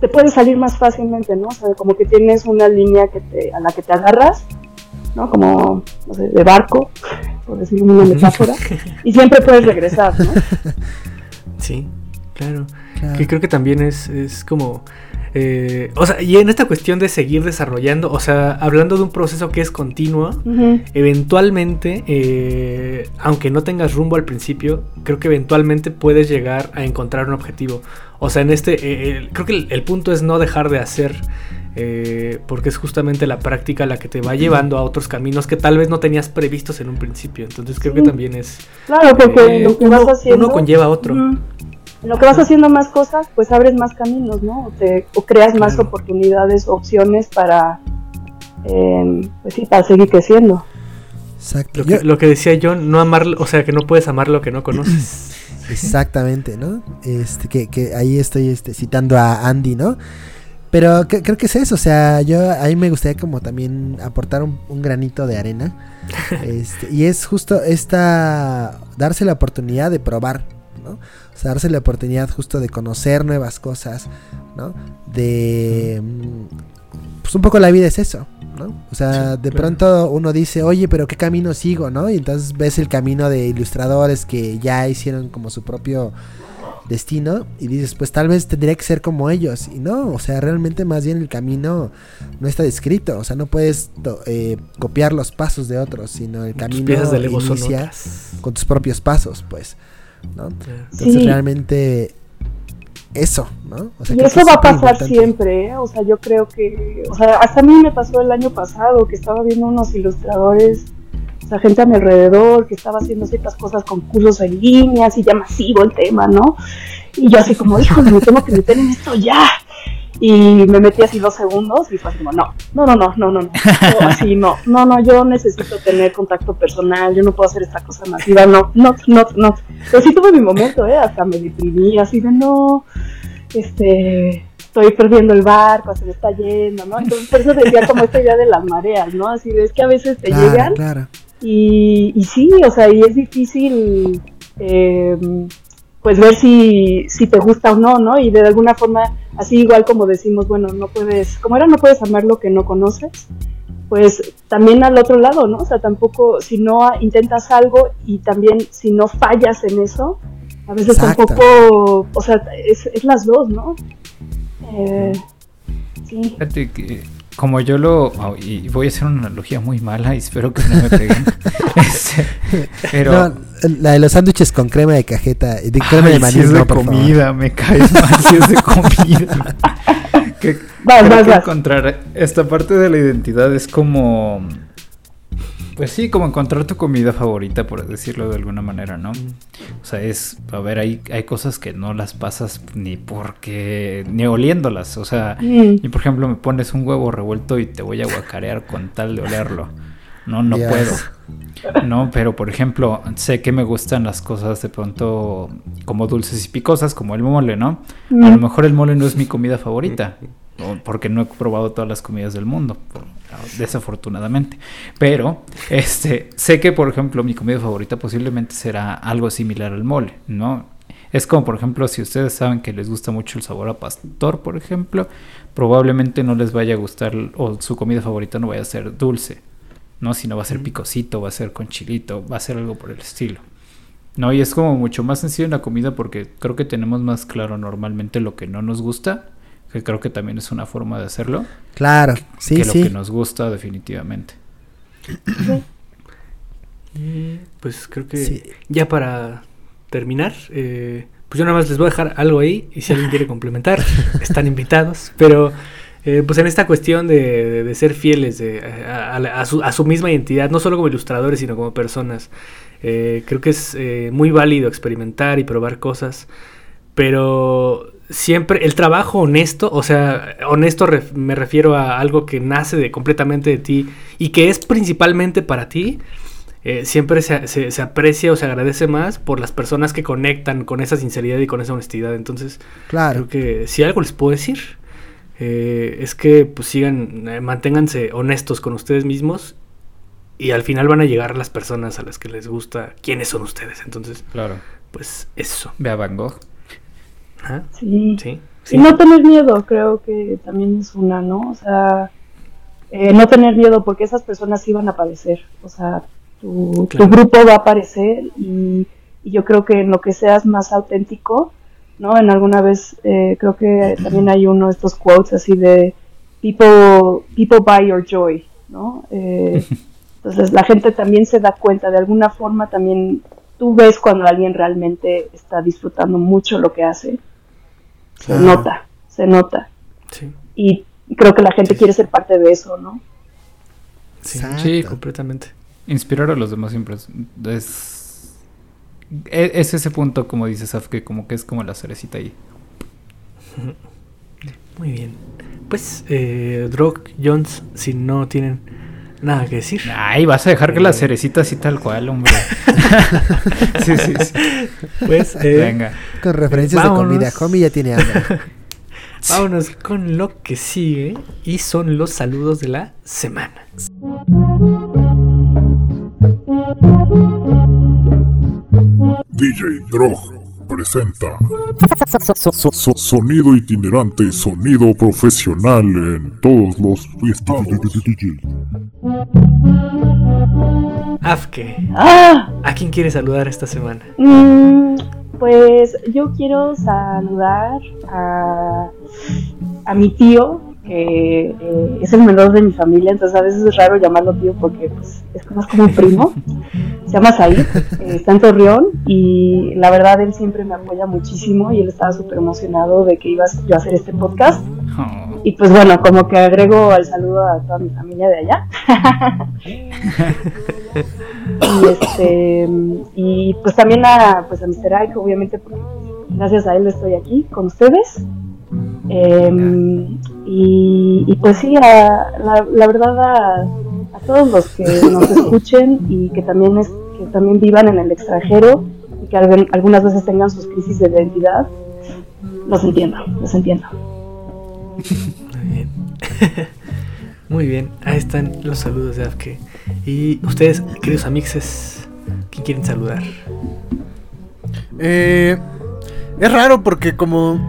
te puede salir más fácilmente, ¿no? O sea, como que tienes una línea que te, a la que te agarras, ¿no? Como, no sé, de barco, por decirlo una metáfora, y siempre puedes regresar, ¿no? <laughs> Sí, claro. Claro. Que creo que también es, es como... eh, o sea, y en esta cuestión de seguir desarrollando, o sea, hablando de un proceso que es continuo, eventualmente, eh, aunque no tengas rumbo al principio, creo que eventualmente puedes llegar a encontrar un objetivo. O sea, en este, eh, el- creo que el, el punto es no dejar de hacer, eh, porque es justamente la práctica la que te va llevando a otros caminos que tal vez no tenías previstos en un principio. Entonces creo que también es... Claro, porque lo que uno, vas haciendo... uno conlleva a otro. En lo que vas haciendo más cosas, pues abres más caminos, ¿no? O, te, o creas más Claro. oportunidades, opciones para, eh, pues sí, para seguir creciendo. Exacto. Lo que, lo que decía yo, no amar, o sea, que no puedes amar lo que no conoces. <clears throat> Exactamente, ¿no? Este, que, que ahí estoy este, citando a Andy, ¿no? Pero que- creo que es eso, o sea, yo ahí me gustaría como también aportar un, un granito de arena. <laughs> Este, y es justo esta, darse la oportunidad de probar, ¿no? O sea, darse la oportunidad justo de conocer nuevas cosas, ¿no? De... mm, Pues un poco la vida es eso, ¿no? O sea, Sí, de claro. pronto uno dice, oye, pero ¿qué camino sigo, no? Y entonces ves el camino de ilustradores que ya hicieron como su propio destino y dices, pues tal vez tendría que ser como ellos. Y no, o sea, realmente más bien el camino no está descrito. O sea, no puedes eh, copiar los pasos de otros, sino el camino inicia con tus propios pasos, pues. Entonces Sí. realmente eso, ¿no? O sea, Y eso va a pasar siempre, ¿eh? O sea, yo creo que, o sea, hasta a mí me pasó el año pasado que estaba viendo unos ilustradores, o sea, gente a mi alrededor que estaba haciendo ciertas cosas con cursos en línea, así ya masivo el tema, ¿no? Y yo así como, híjole, me tengo que meter en esto ya. Y me metí así dos segundos y fue así como, no, no, no, no, no, no, no, <laughs> Yo así no, no, no, yo necesito tener contacto personal, yo no puedo hacer esta cosa masiva, no, no, no, no. Pero sí tuve mi momento, ¿eh? Hasta me deprimí, así de no, este, estoy perdiendo el barco, se me está yendo, ¿no? Entonces por eso decía como esta idea de las mareas, ¿no? Así de, es que a veces te Claro, llegan claro. y, y sí, o sea, y es difícil eh, pues ver si, si te gusta o no, ¿no? Y de alguna forma, así igual como decimos, bueno, no puedes, como era, no puedes amar lo que no conoces, pues también al otro lado, ¿no? O sea, tampoco, si no intentas algo y también si no fallas en eso, a veces Exacto. tampoco, o sea, es, es las dos, ¿no? Eh, sí. Fíjate que como yo lo... oh, y voy a hacer una analogía muy mala y espero que no me peguen. <laughs> Este, pero... No, la de los sándwiches con crema de cajeta, de crema Ay, de maní, si es de no, comida, me caes mal si es de comida. <laughs> que Vas, vas, que vas. encontrar esta parte de la identidad es como Pues sí, como encontrar tu comida favorita, por decirlo de alguna manera, ¿no? O sea, es, a ver, hay, hay cosas que no las pasas ni porque, ni oliéndolas. O sea, Mm. y por ejemplo me pones un huevo revuelto y te voy a guacarear con tal de olerlo. No, no puedo. No, pero por ejemplo, sé que me gustan las cosas de pronto como dulces y picosas, como el mole, ¿no? A lo Mm. mejor el mole no es mi comida favorita, porque no he probado todas las comidas del mundo, por- desafortunadamente. Pero este, sé que, por ejemplo, mi comida favorita posiblemente será algo similar al mole, ¿no? Es como, por ejemplo, si ustedes saben que les gusta mucho el sabor a pastor, por ejemplo, probablemente no les vaya a gustar o su comida favorita no vaya a ser dulce, ¿no? Sino va a ser picosito, va a ser con chilito, va a ser algo por el estilo. No, y es como mucho más sencillo en la comida porque creo que tenemos más claro normalmente lo que no nos gusta, que creo que también es una forma de hacerlo, Claro, sí, que lo sí. que nos gusta definitivamente. <coughs> Pues creo que Sí. ya para terminar, eh, pues yo nada más les voy a dejar algo ahí y si alguien quiere complementar, <laughs> están invitados. Pero eh, pues en esta cuestión de, de- de ser fieles de, a, a la- a su, a su misma identidad, no solo como ilustradores, sino como personas, eh, creo que es eh, muy válido experimentar y probar cosas. Pero siempre el trabajo honesto, o sea, honesto ref- me refiero a algo que nace de completamente de ti y que es principalmente para ti, eh, siempre se, se- se aprecia o se agradece más por las personas que conectan con esa sinceridad y con esa honestidad. Entonces, Claro. creo que si algo les puedo decir, eh, es que pues sigan, eh, manténganse honestos con ustedes mismos y al final van a llegar las personas a las que les gusta quiénes son ustedes. Entonces, Claro. pues eso. Ve a Van Gogh. Sí. Sí. Y no tener miedo, creo que también es una, ¿no? O sea, eh, no tener miedo porque esas personas sí van a aparecer. O sea, tu, tu grupo va a aparecer y, y yo creo que en lo que seas más auténtico, ¿no? En alguna vez eh, creo que también hay uno de estos quotes así de people, people buy your joy, ¿no? Eh, <laughs> entonces la gente también se da cuenta, de alguna forma también tú ves cuando alguien realmente está disfrutando mucho lo que hace. Se Claro. nota, se nota. Sí, Y creo que la gente quiere ser parte de eso, ¿no? sí, completamente. Inspirar a los demás siempre es, es, e- es ese punto, como dices, Saf, que como que es como la cerecita ahí. <laughs> Muy bien. Pues, eh, Drog, Jones, si no tienen nada que decir. Ay, vas a dejar que la cerecita así tal cual, hombre. <laughs> sí, sí, sí. Pues, eh, Venga. Con referencias Vámonos. de comida. Homie ya tiene hambre. <laughs> vámonos con lo que sigue y son los saludos de la semana. DJ Drog presenta So- Sonido itinerante, sonido profesional en todos los estados. Afke, ¡Ah! ¿a quién quiere saludar esta semana? Mm, pues yo quiero saludar a, a mi tío, que eh, es el menor de mi familia, entonces a veces es raro llamarlo tío porque pues, es más como un primo. <laughs> Se llama Said, eh, está en Torreón y la verdad él siempre me apoya muchísimo y él estaba súper emocionado de que iba yo a hacer este podcast. Oh, Y pues bueno, como que agrego el saludo a toda mi familia de allá. <laughs> y este y pues también a pues a Mr. Ike, obviamente porque gracias a él estoy aquí con ustedes. Em, y, y pues sí, a- la, la verdad a, a todos los que nos <laughs> escuchen y que también es que también vivan en el extranjero y que algún- algunas veces tengan sus crisis de identidad, los entiendo, los entiendo. Muy bien. <laughs> Muy bien, ahí están los saludos de Afke. Y ustedes, queridos amixes, ¿quién quieren saludar? Eh, es raro porque como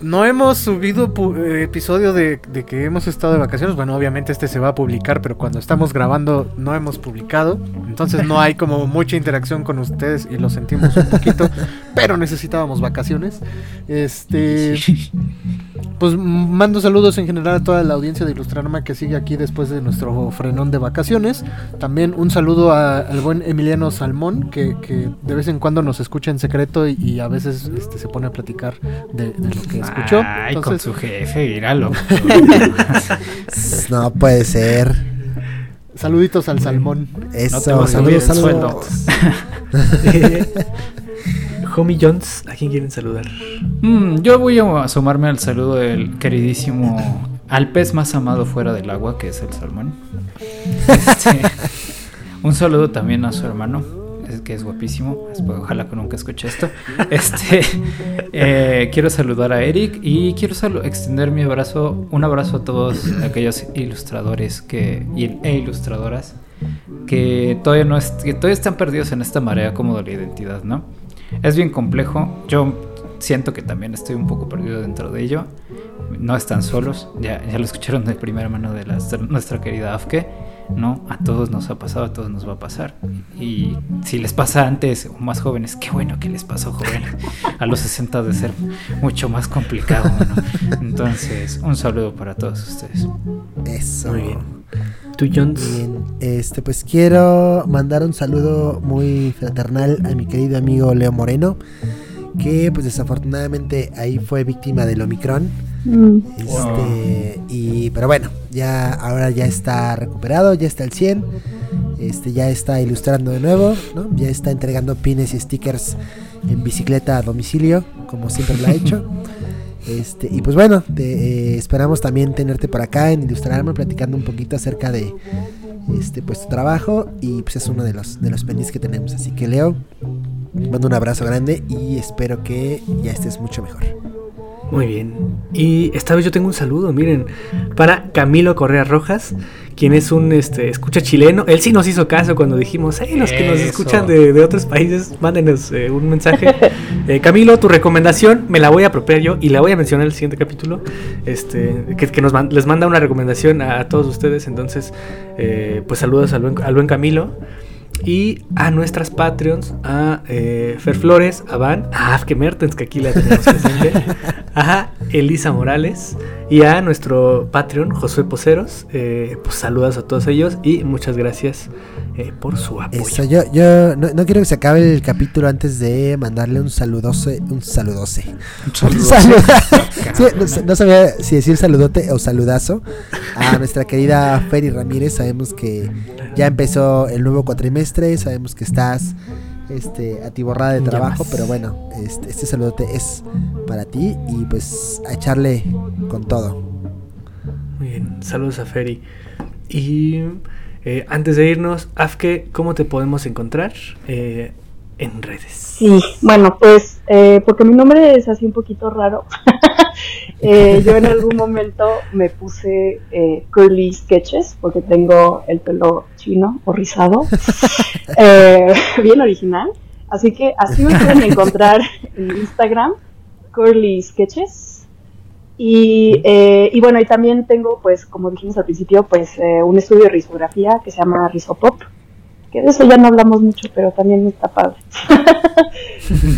no hemos subido eh, episodio de, de que hemos estado de vacaciones, bueno, obviamente este se va a publicar, pero cuando estamos grabando no hemos publicado, entonces no hay como mucha interacción con ustedes y lo sentimos un poquito, <laughs> pero necesitábamos vacaciones. Este, <laughs> pues mando saludos en general a toda la audiencia de Ilustrarma que sigue aquí después de nuestro frenón de vacaciones. También un saludo a- al buen Emiliano Salmón, que, que de vez en cuando nos escucha en secreto y, y a veces este, se pone a platicar de, de lo que escuchó. Ay, con su jefe, míralo. No puede ser. Saluditos al salmón. Eso, No te vas a saludos, saludos. <laughs> Homie Jones, ¿a quién quieren saludar? Mm, yo voy a sumarme al saludo del queridísimo al pez más amado fuera del agua, que es el salmón. Este, un saludo también a su hermano, es que es guapísimo. Ojalá que nunca escuche esto. <laughs> Este, eh, quiero saludar a Eric y quiero extender mi abrazo, un abrazo a todos aquellos ilustradores que, e ilustradoras que todavía no es- que todavía están perdidos en esta marea como de la identidad, ¿no? Es bien complejo. Yo siento que también estoy un poco perdido dentro de ello. No están solos. Ya, ya lo escucharon de primera mano de la- nuestra querida Afke. ¿No? A todos nos ha pasado, a todos nos va a pasar. Y si les pasa antes o más jóvenes, qué bueno que les pasó joven. A los 60 de ser mucho más complicado, ¿no? Entonces, un saludo para todos ustedes. Eso. Muy bien. ¿Tú, Jones? Bien, este, pues quiero mandar un saludo muy fraternal a mi querido amigo Leo Moreno, que pues desafortunadamente ahí fue víctima del Omicron. Mm. Este, y pero bueno, ya ahora ya está recuperado, ya está al 100. Este, ya está ilustrando de nuevo, ¿no? Ya está entregando pines y stickers en bicicleta a domicilio, como siempre lo ha hecho. <laughs> Este, y pues bueno, te, eh, esperamos también tenerte por acá en Ilustrarme, platicando un poquito acerca de este pues tu trabajo. Y pues es uno de los de los pendientes que tenemos. Así que Leo, mando un abrazo grande y espero que ya estés mucho mejor. Muy bien. Y esta vez yo tengo un saludo, miren, para Camilo Correa Rojas, quien es un este, escucha chileno. Él sí nos hizo caso cuando dijimos, hey, los que nos escuchan de, de otros países, mándenos eh, un mensaje. Eh, Camilo, tu recomendación me la voy a apropiar yo y la voy a mencionar en el siguiente capítulo. Este, que, que nos man- les manda una recomendación a, a todos ustedes. Entonces, eh, pues saludos al buen, al buen Camilo. Y a nuestras Patreons, a eh, Fer Flores, a Van, a Afke Mertens, que aquí la tenemos <laughs> presente, a Elisa Morales y a nuestro Patreon, Josué Poceros. Eh, pues saludos a todos ellos y muchas gracias eh, por su apoyo. Eso, yo, yo no, no quiero que se acabe el capítulo antes de mandarle un saludose, un saludose. Un saludo- <laughs> <laughs> Sí, no, no sabía si decir saludote o saludazo a nuestra querida Feri Ramírez. Sabemos que ya empezó el nuevo cuatrimestre, sabemos que estás este, atiborrada de trabajo, pero bueno, este, este saludote es para ti y pues a echarle con todo. Muy bien, saludos a Feri. Y eh, antes de irnos, Afke, ¿cómo te podemos encontrar eh, en redes? Sí, bueno, pues eh, porque mi nombre es así un poquito raro. <laughs> eh, yo en algún momento me puse eh, curly sketches porque tengo el pelo chino o rizado, <laughs> eh, bien original. Así que así me pueden encontrar en Instagram, curly sketches. Y, eh, y bueno, y también tengo, pues, como dijimos al principio, pues eh, un estudio de risografía que se llama Rizopop, que de eso ya no hablamos mucho, pero también está padre. <laughs>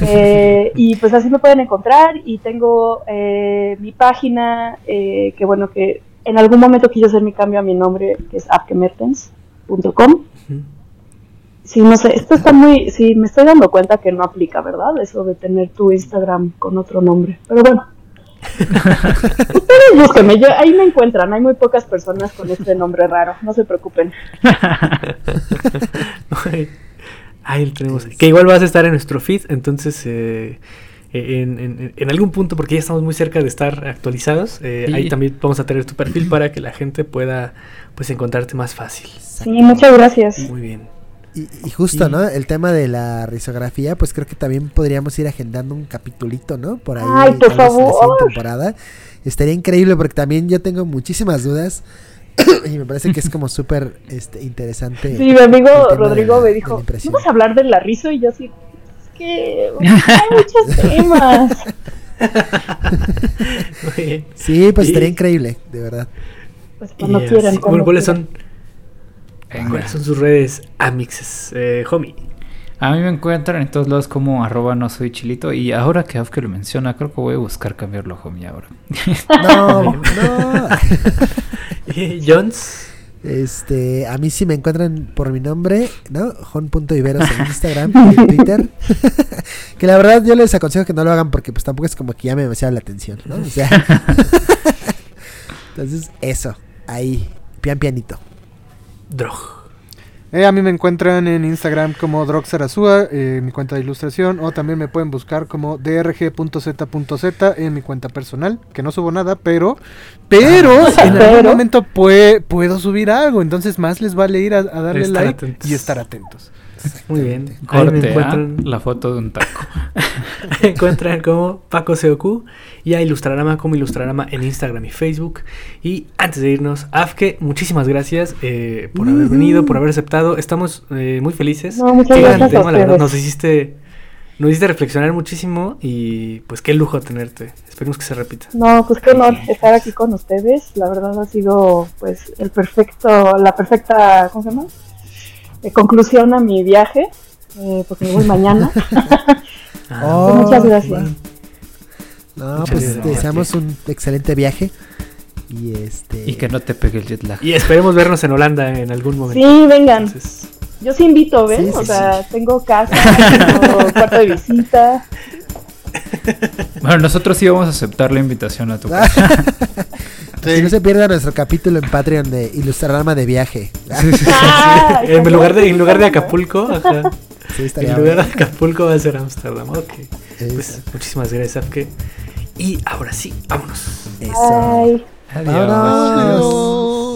Eh, y pues así me pueden encontrar y tengo eh, mi página, eh, que bueno, que en algún momento quise hacer mi cambio a mi nombre, que es apkemertens.com. Sí, no sé, esto está muy, sí, me estoy dando cuenta que no aplica, ¿verdad? Eso de tener tu Instagram con otro nombre. Pero bueno. Ustedes búsquenme, yo, ahí me encuentran, hay muy pocas personas con este nombre raro, no se preocupen. <laughs> Ahí lo tenemos. Que igual vas a estar en nuestro feed, entonces eh, en, en- en algún punto, porque ya estamos muy cerca de estar actualizados, eh, Sí. ahí también vamos a tener tu perfil para que la gente pueda pues encontrarte más fácil. Sí, muchas gracias. Muy bien. Y, y justo, ¿no? El tema de la risografía, pues creo que también podríamos ir agendando un capitulito, ¿no? Por ahí. Ay, por la favor. temporada. Estaría increíble porque también yo tengo muchísimas dudas <coughs> y me parece que es como súper este, interesante. Sí, mi amigo Rodrigo de la- me de dijo, la ¿no impresión. vas a hablar del larrizo? Y yo así, es que hay <laughs> muchos temas. Sí, pues estaría increíble, de verdad. Pues cuando Y quieran. ¿Cuáles quieran. Venga. ¿Cuáles son sus redes amixes? Eh, homie. A mí me encuentran en todos lados como arroba no soy chilito y ahora que Afke lo menciona, creo que voy a buscar cambiarlo a homie ahora. <laughs> No, <laughs> no. <laughs> Jones. Este, a mí sí me encuentran por mi nombre, ¿no? Jon.iberos en Instagram y en Twitter. que la verdad yo les aconsejo que no lo hagan porque pues tampoco es como que llame demasiado la atención, ¿no? O sea. Entonces, eso, ahí, pian pianito. Drog. Eh, a mí me encuentran en Instagram como Droxarazúa, eh, mi cuenta de ilustración, o también me pueden buscar como drg.z.z en mi cuenta personal, que no subo nada, pero pero en algún momento pue- puedo subir algo, entonces más les vale ir a, a darle Estar like atentos. y estar atentos. Muy bien. Ahí me Corte, ¿ah? encuentran, La foto de un taco. <laughs> me encuentran como Paco Seoku y a Ilustrarama como Ilustrarama en Instagram y Facebook. Y antes de irnos, Afke, muchísimas gracias eh, por haber venido, por haber aceptado. Estamos eh, muy felices. No, muchas gracias a tema, la verdad. ustedes. Nos hiciste, nos hiciste reflexionar muchísimo y pues qué lujo tenerte. Esperemos que se repita. No, pues qué honor estar aquí con ustedes. La verdad ha sido pues el perfecto, la perfecta, ¿cómo se llama? Eh, conclusión a mi viaje, eh, porque me voy mañana. <laughs> Ah, Oh, <laughs> muchas gracias. No, Muchas pues gracias. deseamos un excelente viaje. Y este. Y que no te pegue el jet lag. Y esperemos vernos en Holanda en algún momento. Sí, vengan. Entonces, Yo sí invito, ¿ven? Sí, sí, o sea, tengo casa, <laughs> tengo cuarto de visita. Bueno, nosotros sí vamos a aceptar la invitación a tu casa. <laughs> Si no se pierda nuestro capítulo en Patreon de Ilustrarama de viaje. Ah, en lugar de, en lugar de Acapulco, ajá. Sí, En lugar de. Acapulco va a ser Ámsterdam. Ok. Pues muchísimas gracias, Afke. Y ahora sí, vámonos. Eso. Bye. Adiós. Vámonos.